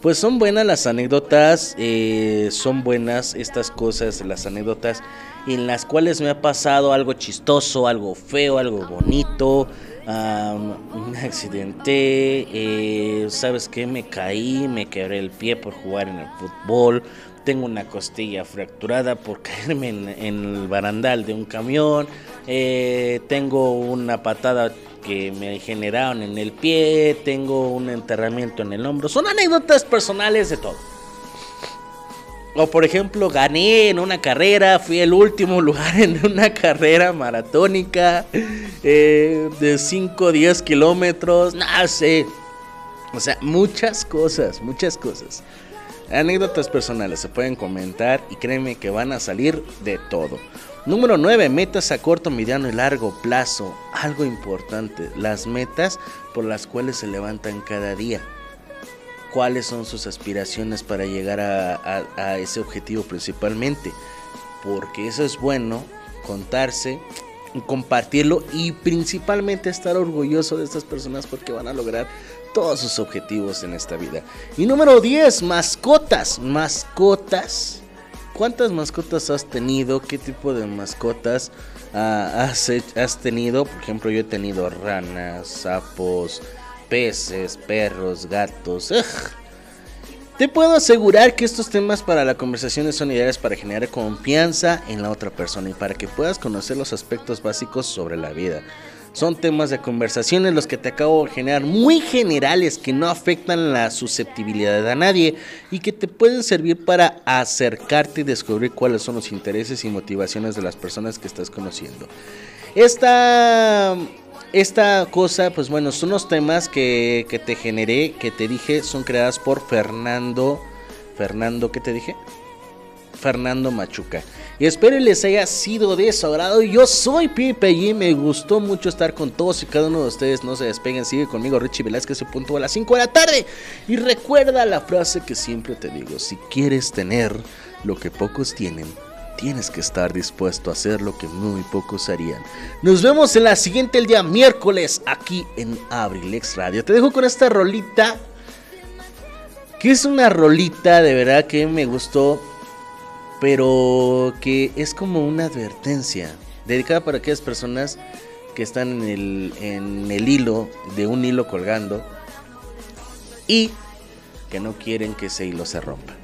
pues son buenas las anécdotas, eh, son buenas estas cosas, las anécdotas en las cuales me ha pasado algo chistoso, algo feo, algo bonito, am, un accidente, eh, ¿sabes qué? Me caí, me quebré el pie por jugar en el fútbol, tengo una costilla fracturada por *laughs* caerme en, en el barandal de un camión, eh, tengo una patada que me generaron en el pie, tengo un enterramiento en el hombro, son anécdotas personales de todo. O por ejemplo, gané en una carrera, fui el último *laughs* lugar en una carrera maratónica eh, de 5 o 10 kilómetros, no sé. O sea, muchas cosas, muchas cosas. Anécdotas personales se pueden comentar y créeme que van a salir de todo. Número 9, metas a corto, mediano y largo plazo. Algo importante, las metas por las cuales se levantan cada día. Cuáles son sus aspiraciones para llegar a, ese objetivo principalmente. Porque eso es bueno, contarse, compartirlo y principalmente estar orgulloso de estas personas porque van a lograr todos sus objetivos en esta vida. Y número 10, mascotas. Mascotas. ¿Cuántas mascotas has tenido? ¿Qué tipo de mascotas ah, has tenido? Por ejemplo, yo he tenido ranas, sapos, peces, perros, gatos. ¡Ugh! Te puedo asegurar que estos temas para la conversación son ideales para generar confianza en la otra persona y para que puedas conocer los aspectos básicos sobre la vida. Son temas de conversación en los que te acabo de generar muy generales que no afectan la susceptibilidad a nadie y que te pueden servir para acercarte y descubrir cuáles son los intereses y motivaciones de las personas que estás conociendo. Esta, esta cosa, pues bueno, son los temas que, que te generé, que te dije, son creadas por Fernando. Fernando, ¿qué te dije? Fernando Machuca. Y espero y les haya sido de su agrado. Yo soy Pipe y me gustó mucho estar con todos y cada uno de ustedes. No se despeguen, sigue conmigo Richie Velázquez, se punto a las 5 de la tarde. Y recuerda la frase que siempre te digo: si quieres tener lo que pocos tienen, tienes que estar dispuesto a hacer lo que muy pocos harían. Nos vemos en la siguiente, el día miércoles, aquí en Abrilex Radio. Te dejo con esta rolita. Que es una rolita de verdad que me gustó pero que es como una advertencia dedicada para aquellas personas que están en el, en el hilo de un hilo colgando y que no quieren que ese hilo se rompa.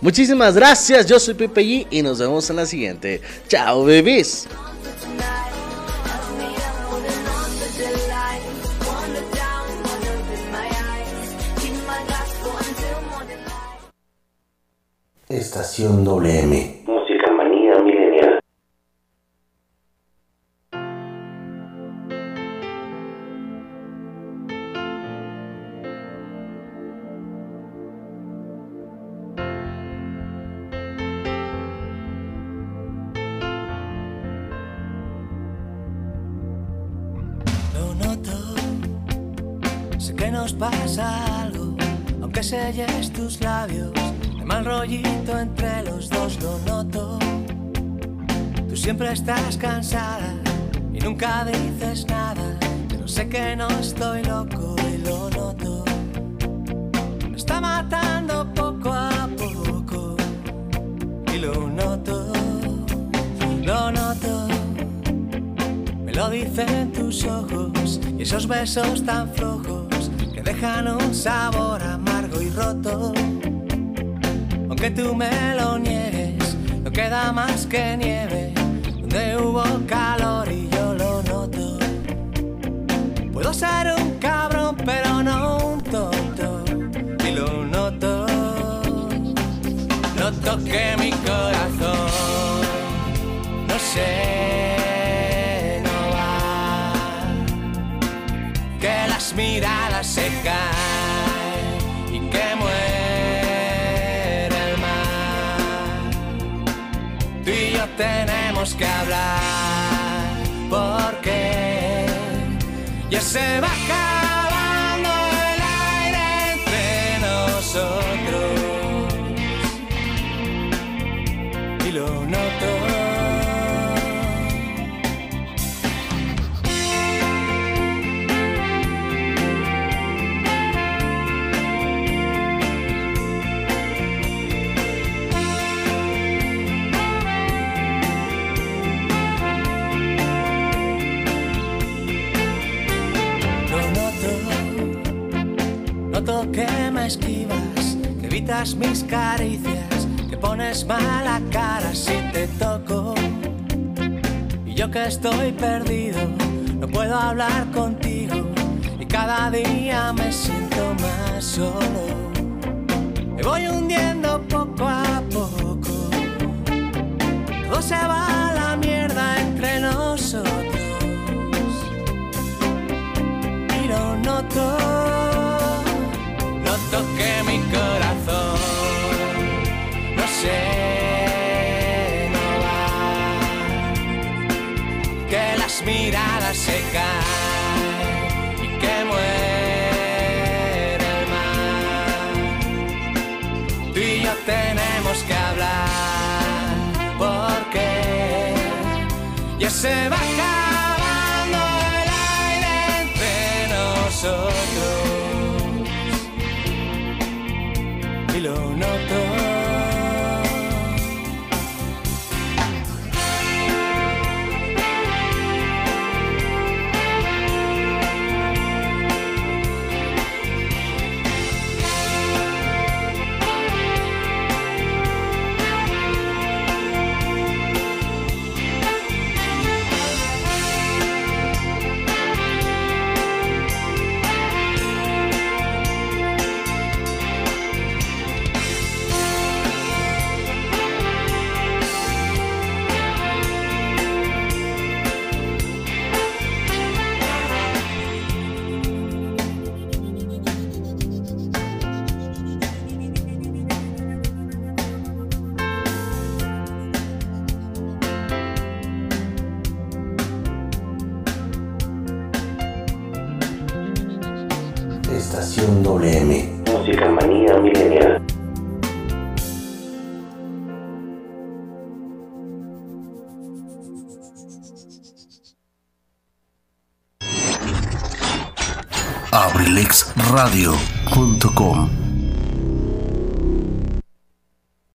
Muchísimas gracias, yo soy Pepe G y nos vemos en la siguiente. Chao, bebés. Estación WM. Selles tus labios, de mal rollito entre los dos lo noto. Tú siempre estás cansada y nunca dices nada, pero sé que no estoy loco y lo noto. Me está matando poco a poco y lo noto, lo noto. Me lo dicen tus ojos y esos besos tan flojos que dejan un sabor amargo roto. Aunque tú me lo niegues, no queda más que nieve donde hubo calor y yo lo noto. Puedo ser un cabrón, pero no un tonto y lo noto. Noto que mi corazón no sé, no va. Que las miradas se tenemos que hablar porque ya se va que me esquivas, que evitas mis caricias, que pones mala cara si te toco. Y yo que estoy perdido, no puedo hablar contigo, y cada día me siento más solo. Me voy hundiendo poco a poco, todo se va a la mierda entre nosotros y lo noto. miradas se caen y que muere el mar. Tú y yo tenemos que hablar porque ya se va. abrilexradio.com